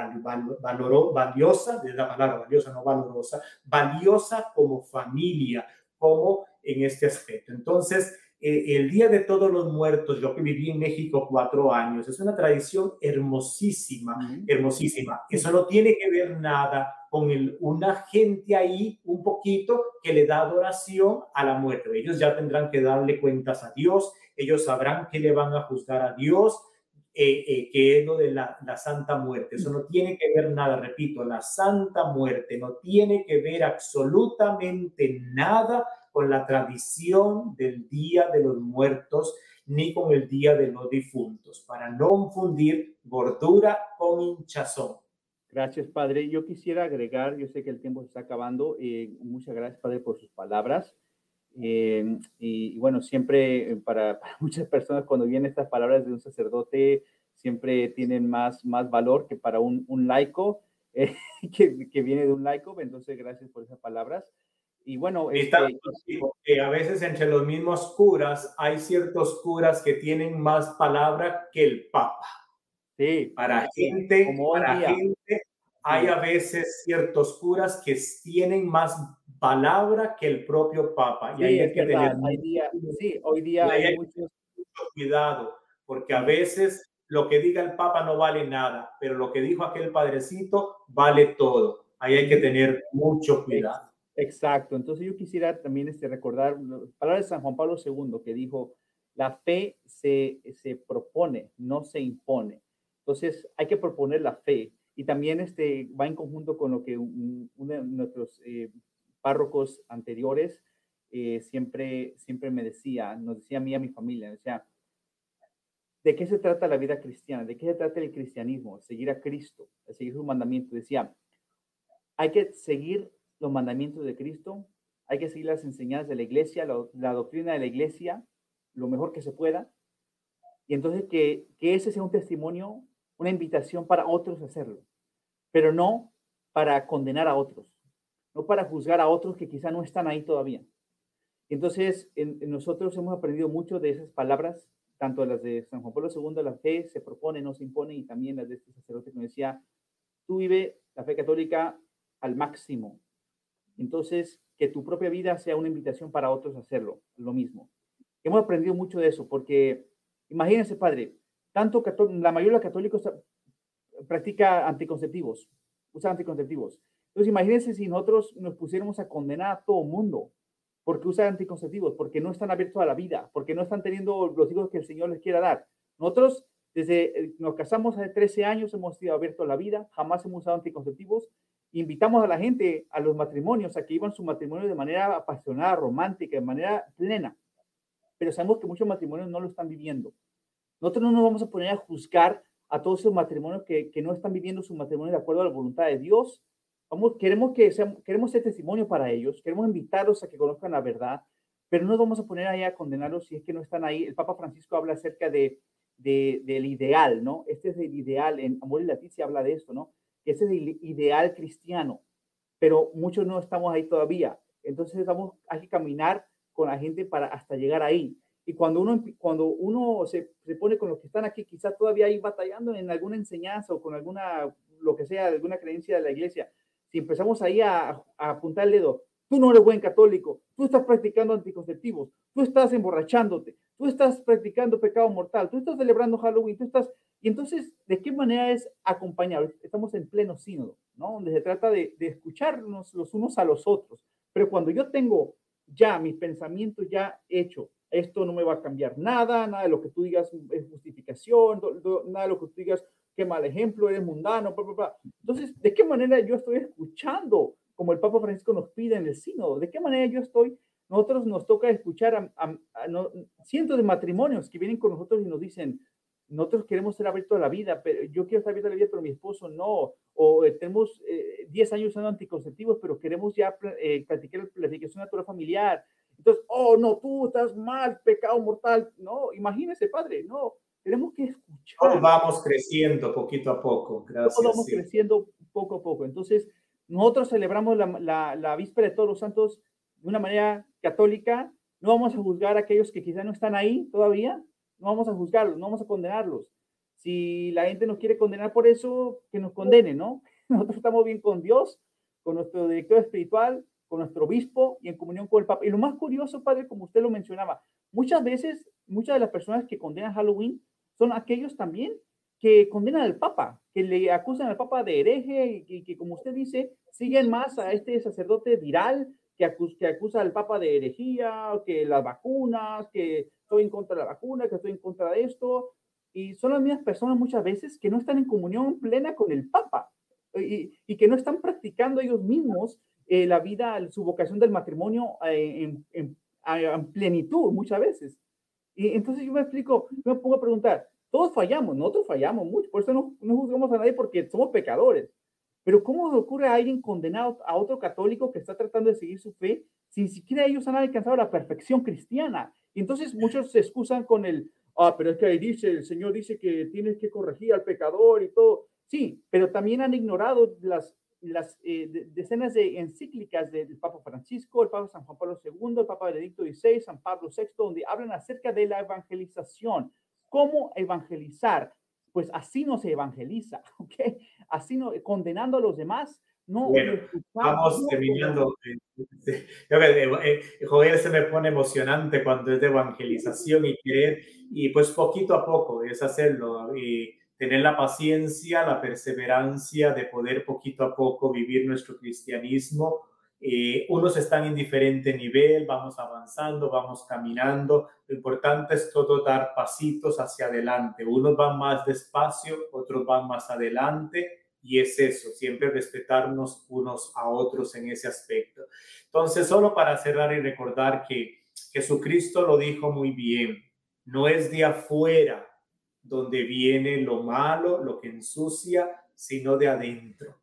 valiosa, de la palabra valiosa, no valorosa, valiosa como familia, como en este aspecto. Entonces, eh, el Día de Todos los Muertos, yo que viví en México cuatro años, es una tradición hermosísima, hermosísima. Eso no tiene que ver nada con el, una gente ahí un poquito que le da adoración a la muerte. Ellos ya tendrán que darle cuentas a Dios, ellos sabrán que le van a juzgar a Dios, eh, eh, que es lo de la, la, Santa Muerte. Eso no tiene que ver nada, repito, la Santa Muerte no tiene que ver absolutamente nada con la tradición del Día de los Muertos ni con el Día de los Difuntos, para no confundir gordura con hinchazón. Gracias, Padre. Yo quisiera agregar, yo sé que el tiempo se está acabando, eh, muchas gracias, Padre, por sus palabras. Eh, y, bueno, siempre para, muchas personas cuando vienen estas palabras de un sacerdote, siempre tienen más, más valor que para un, un laico, eh, que, que, viene de un laico. Entonces, gracias por esas palabras. Y bueno, este, a veces entre los mismos curas hay ciertos curas que tienen más palabra que el Papa. Sí. Para gente, para gente, hay a veces ciertos curas que tienen más palabra que el propio Papa. Y ahí hay que tener sí, hoy día hay, mucho cuidado, porque a veces lo que diga el Papa no vale nada, pero lo que dijo aquel padrecito vale todo. Ahí hay que tener mucho cuidado. Exacto. Entonces yo quisiera también este, recordar palabras de San Juan Pablo II que dijo, la fe se, se propone, no se impone. Entonces hay que proponer la fe y también este, va en conjunto con lo que uno de nuestros eh, párrocos anteriores eh, siempre, siempre me decía, nos decía a mí, a mi familia, decía, ¿de qué se trata la vida cristiana? ¿De qué se trata el cristianismo? Seguir a Cristo, seguir su mandamiento. Decía, hay que seguir los mandamientos de Cristo, hay que seguir las enseñanzas de la iglesia, la, doctrina de la iglesia, lo mejor que se pueda. Y entonces que, que ese sea un testimonio, una invitación para otros a hacerlo, pero no para condenar a otros, no para juzgar a otros que quizá no están ahí todavía. Entonces, nosotros hemos aprendido mucho de esas palabras, tanto las de San Juan Pablo II, la fe se propone, no se impone, y también las de este sacerdote que me decía, tú vive la fe católica al máximo, entonces, que tu propia vida sea una invitación para otros a hacerlo, lo mismo. Hemos aprendido mucho de eso, porque imagínense, padre, tanto la mayoría de los católicos practica anticonceptivos, usa anticonceptivos. Entonces, imagínense si nosotros nos pusiéramos a condenar a todo mundo porque usa anticonceptivos, porque no están abiertos a la vida, porque no están teniendo los hijos que el Señor les quiera dar. Nosotros, desde eh, nos casamos hace 13 años, hemos sido abiertos a la vida, jamás hemos usado anticonceptivos. Invitamos a la gente, a los matrimonios, a que vivan su matrimonio de manera apasionada, romántica, de manera plena. Pero sabemos que muchos matrimonios no lo están viviendo. Nosotros no nos vamos a poner a juzgar a todos esos matrimonios que, que no están viviendo su matrimonio de acuerdo a la voluntad de Dios. Vamos, queremos que sea, queremos ser testimonio para ellos, queremos invitarlos a que conozcan la verdad, pero no nos vamos a poner ahí a condenarlos si es que no están ahí. El Papa Francisco habla acerca de, de del ideal, ¿no? Este es el ideal, en Amor y Leticia habla de esto, ¿no? Ese es el ideal cristiano, pero muchos no estamos ahí todavía. Entonces vamos, hay que caminar con la gente para hasta llegar ahí. Y cuando uno, cuando uno se, se pone con los que están aquí, quizás todavía ahí batallando en alguna enseñanza o con alguna, lo que sea, alguna creencia de la iglesia, si empezamos ahí a, a apuntar el dedo, tú no eres buen católico, tú estás practicando anticonceptivos, tú estás emborrachándote, tú estás practicando pecado mortal, tú estás celebrando Halloween, tú estás... Y entonces, ¿de qué manera es acompañar? Estamos en pleno sínodo, ¿no? Donde se trata de, de escucharnos los unos a los otros. Pero cuando yo tengo ya mi pensamiento ya hecho, esto no me va a cambiar nada, nada de lo que tú digas es justificación, nada de lo que tú digas, qué mal ejemplo, eres mundano, bla, bla, bla. Entonces, ¿de qué manera yo estoy escuchando como el Papa Francisco nos pide en el sínodo? ¿De qué manera yo estoy? Nosotros nos toca escuchar a, cientos de matrimonios que vienen con nosotros y nos dicen, nosotros queremos ser abiertos a la vida, pero yo quiero estar abierto a la vida, pero mi esposo no. O eh, tenemos 10 eh, años usando anticonceptivos, pero queremos ya eh, practicar la planificación natural familiar. Entonces, oh, no, tú estás mal, pecado mortal. No, imagínese, padre, no. Tenemos que escuchar. Todos vamos creciendo poquito a poco. Gracias. Todos vamos creciendo poco a poco. Entonces, nosotros celebramos la, la, la víspera de todos los santos de una manera católica. No vamos a juzgar a aquellos que quizá no están ahí todavía, no vamos a juzgarlos, no vamos a condenarlos. Si la gente nos quiere condenar por eso, que nos condene, ¿no? Nosotros estamos bien con Dios, con nuestro director espiritual, con nuestro obispo y en comunión con el Papa. Y lo más curioso, padre, como usted lo mencionaba, muchas veces, muchas de las personas que condenan Halloween son aquellos también que condenan al Papa, que le acusan al Papa de hereje y que, como usted dice, siguen más a este sacerdote viral que que acusa al Papa de herejía, que las vacunas, que estoy en contra de la vacuna, que estoy en contra de esto. Y son las mismas personas muchas veces que no están en comunión plena con el Papa y, y que no están practicando ellos mismos eh, la vida, su vocación del matrimonio eh, en, en, en, plenitud muchas veces. Y entonces yo me explico, me pongo a preguntar, todos fallamos, nosotros fallamos mucho, por eso no, no juzgamos a nadie porque somos pecadores. Pero ¿cómo ocurre a alguien condenado a otro católico que está tratando de seguir su fe si ni siquiera ellos han alcanzado la perfección cristiana? Y entonces muchos se excusan con el, ah, pero es que ahí dice, el Señor dice que tienes que corregir al pecador y todo. Sí, pero también han ignorado las, las eh, decenas de encíclicas del Papa Francisco, el Papa San Juan Pablo II, el Papa Benedicto XVI, San Pablo VI, donde hablan acerca de la evangelización. ¿Cómo evangelizar? Pues así no se evangeliza, ¿ok? Así no, condenando a los demás, no. vamos terminando. Eh, Joder, se me pone emocionante cuando es de evangelización y querer, y pues poquito a poco es hacerlo. Y, tener la paciencia, la perseverancia de poder poquito a poco vivir nuestro cristianismo. Eh, unos están en diferente nivel, vamos avanzando, vamos caminando. Lo importante es todo dar pasitos hacia adelante. Unos van más despacio, otros van más adelante. Y es eso, siempre respetarnos unos a otros en ese aspecto. Entonces, solo para cerrar y recordar que Jesucristo lo dijo muy bien, no es de afuera donde viene lo malo, lo que ensucia, sino de adentro.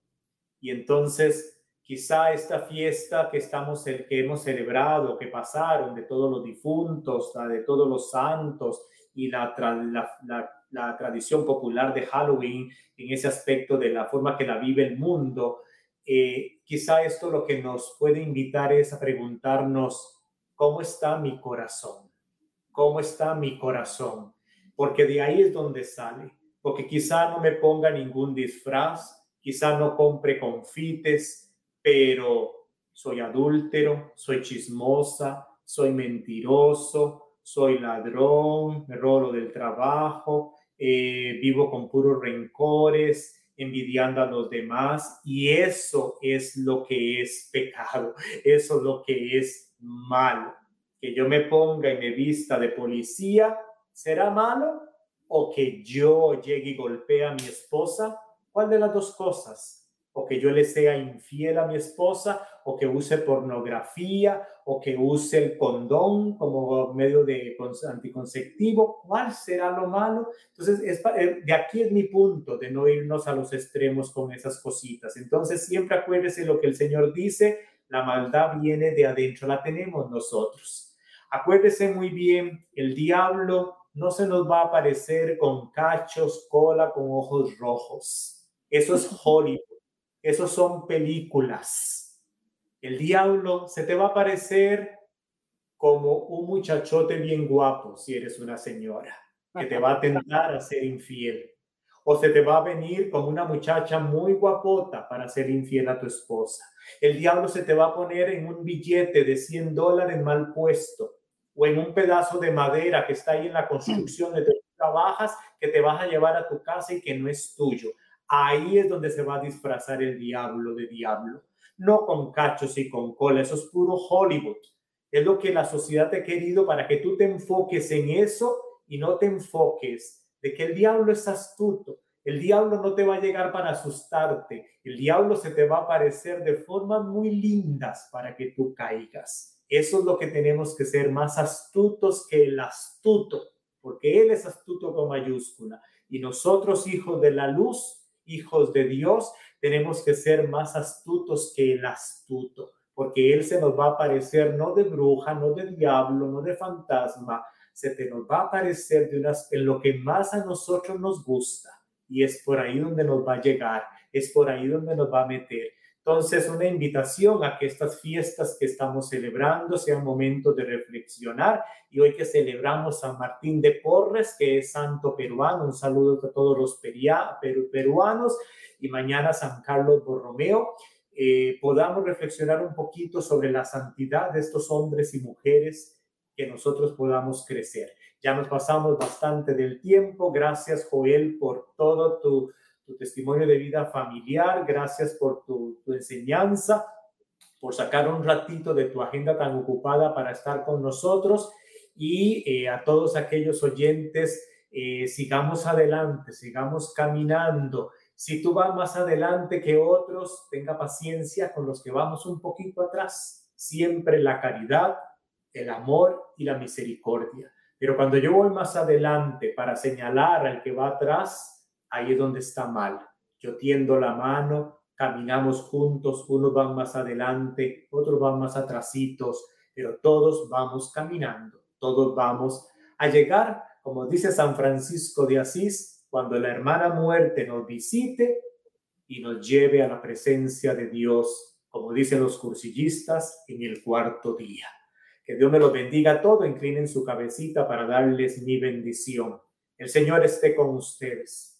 Y entonces, quizá esta fiesta que estamos que hemos celebrado, que pasaron de todos los difuntos, la de todos los santos y la, la, tradición popular de Halloween en ese aspecto de la forma que la vive el mundo, eh, quizá esto lo que nos puede invitar es a preguntarnos, ¿cómo está mi corazón? ¿Cómo está mi corazón? porque de ahí es donde sale, porque quizá no me ponga ningún disfraz, quizá no compre confites, pero soy adúltero, soy chismosa, soy mentiroso, soy ladrón, me rolo del trabajo eh, vivo con puros rencores, envidiando a los demás y eso es lo que es pecado, eso es lo que es malo. Que yo me ponga y me vista de policía, ¿será malo? ¿O que yo llegue y golpee a mi esposa? ¿Cuál de las dos cosas? O que yo le sea infiel a mi esposa, o que use pornografía, o que use el condón como medio de anticonceptivo, ¿cuál será lo malo? Entonces, eh, de aquí es mi punto, de no irnos a los extremos con esas cositas. Entonces, siempre acuérdese lo que el Señor dice, la maldad viene de adentro, la tenemos nosotros. Acuérdese muy bien, el diablo no se nos va a aparecer con cachos, cola, con ojos rojos. Eso es Hollywood. Esos son películas. El diablo se te va a parecer como un muchachote bien guapo si eres una señora, que te va a tentar a ser infiel. O se te va a venir como una muchacha muy guapota para ser infiel a tu esposa. El diablo se te va a poner en un billete de 100 dólares mal puesto o en un pedazo de madera que está ahí en la construcción de donde trabajas que te vas a llevar a tu casa y que no es tuyo. Ahí es donde se va a disfrazar el diablo de diablo. No con cachos y con cola, eso es puro Hollywood. Es lo que la sociedad te ha querido para que tú te enfoques en eso y no te enfoques de que el diablo es astuto. El diablo no te va a llegar para asustarte. El diablo se te va a aparecer de formas muy lindas para que tú caigas. Eso es lo que tenemos que ser más astutos que el astuto, porque él es astuto con mayúscula. Y nosotros, hijos de la luz, hijos de Dios, tenemos que ser más astutos que el astuto, porque Él se nos va a aparecer no de bruja, no de diablo, no de fantasma, se te nos va a aparecer de unas, en lo que más a nosotros nos gusta. Y es por ahí donde nos va a llegar, es por ahí donde nos va a meter. Entonces, una invitación a que estas fiestas que estamos celebrando sean momentos de reflexionar. Y hoy que celebramos San Martín de Porres, que es santo peruano, un saludo a todos los peruanos, y mañana San Carlos Borromeo, eh, podamos reflexionar un poquito sobre la santidad de estos hombres y mujeres que nosotros podamos crecer. Ya nos pasamos bastante del tiempo. Gracias, Joel, por todo tu tu testimonio de vida familiar, gracias por tu, enseñanza, por sacar un ratito de tu agenda tan ocupada para estar con nosotros y eh, a todos aquellos oyentes, eh, sigamos adelante, sigamos caminando. Si tú vas más adelante que otros, tenga paciencia con los que vamos un poquito atrás. Siempre la caridad, el amor y la misericordia. Pero cuando yo voy más adelante para señalar al que va atrás, ahí es donde está mal. Yo tiendo la mano, caminamos juntos, unos van más adelante, otros van más atrasitos, pero todos vamos caminando, todos vamos a llegar, como dice San Francisco de Asís, cuando la hermana muerte nos visite y nos lleve a la presencia de Dios, como dicen los cursillistas, en el cuarto día. Que Dios me lo bendiga todo, inclinen su cabecita para darles mi bendición. El Señor esté con ustedes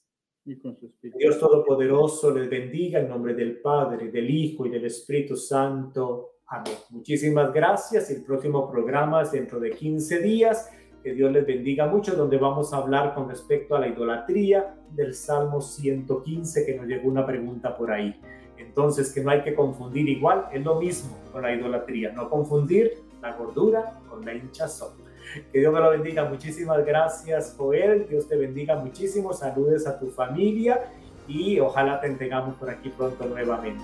Dios Todopoderoso les bendiga en nombre del Padre, del Hijo y del Espíritu Santo. Amén. Muchísimas gracias. El próximo programa es dentro de 15 días. Que Dios les bendiga mucho, donde vamos a hablar con respecto a la idolatría del Salmo 115, que nos llegó una pregunta por ahí. Entonces, que no hay que confundir igual, es lo mismo con la idolatría, no confundir la gordura con la hinchazón. Que Dios me lo bendiga. Muchísimas gracias, Joel. Dios te bendiga muchísimo. Saludes a tu familia y ojalá te entregamos por aquí pronto nuevamente.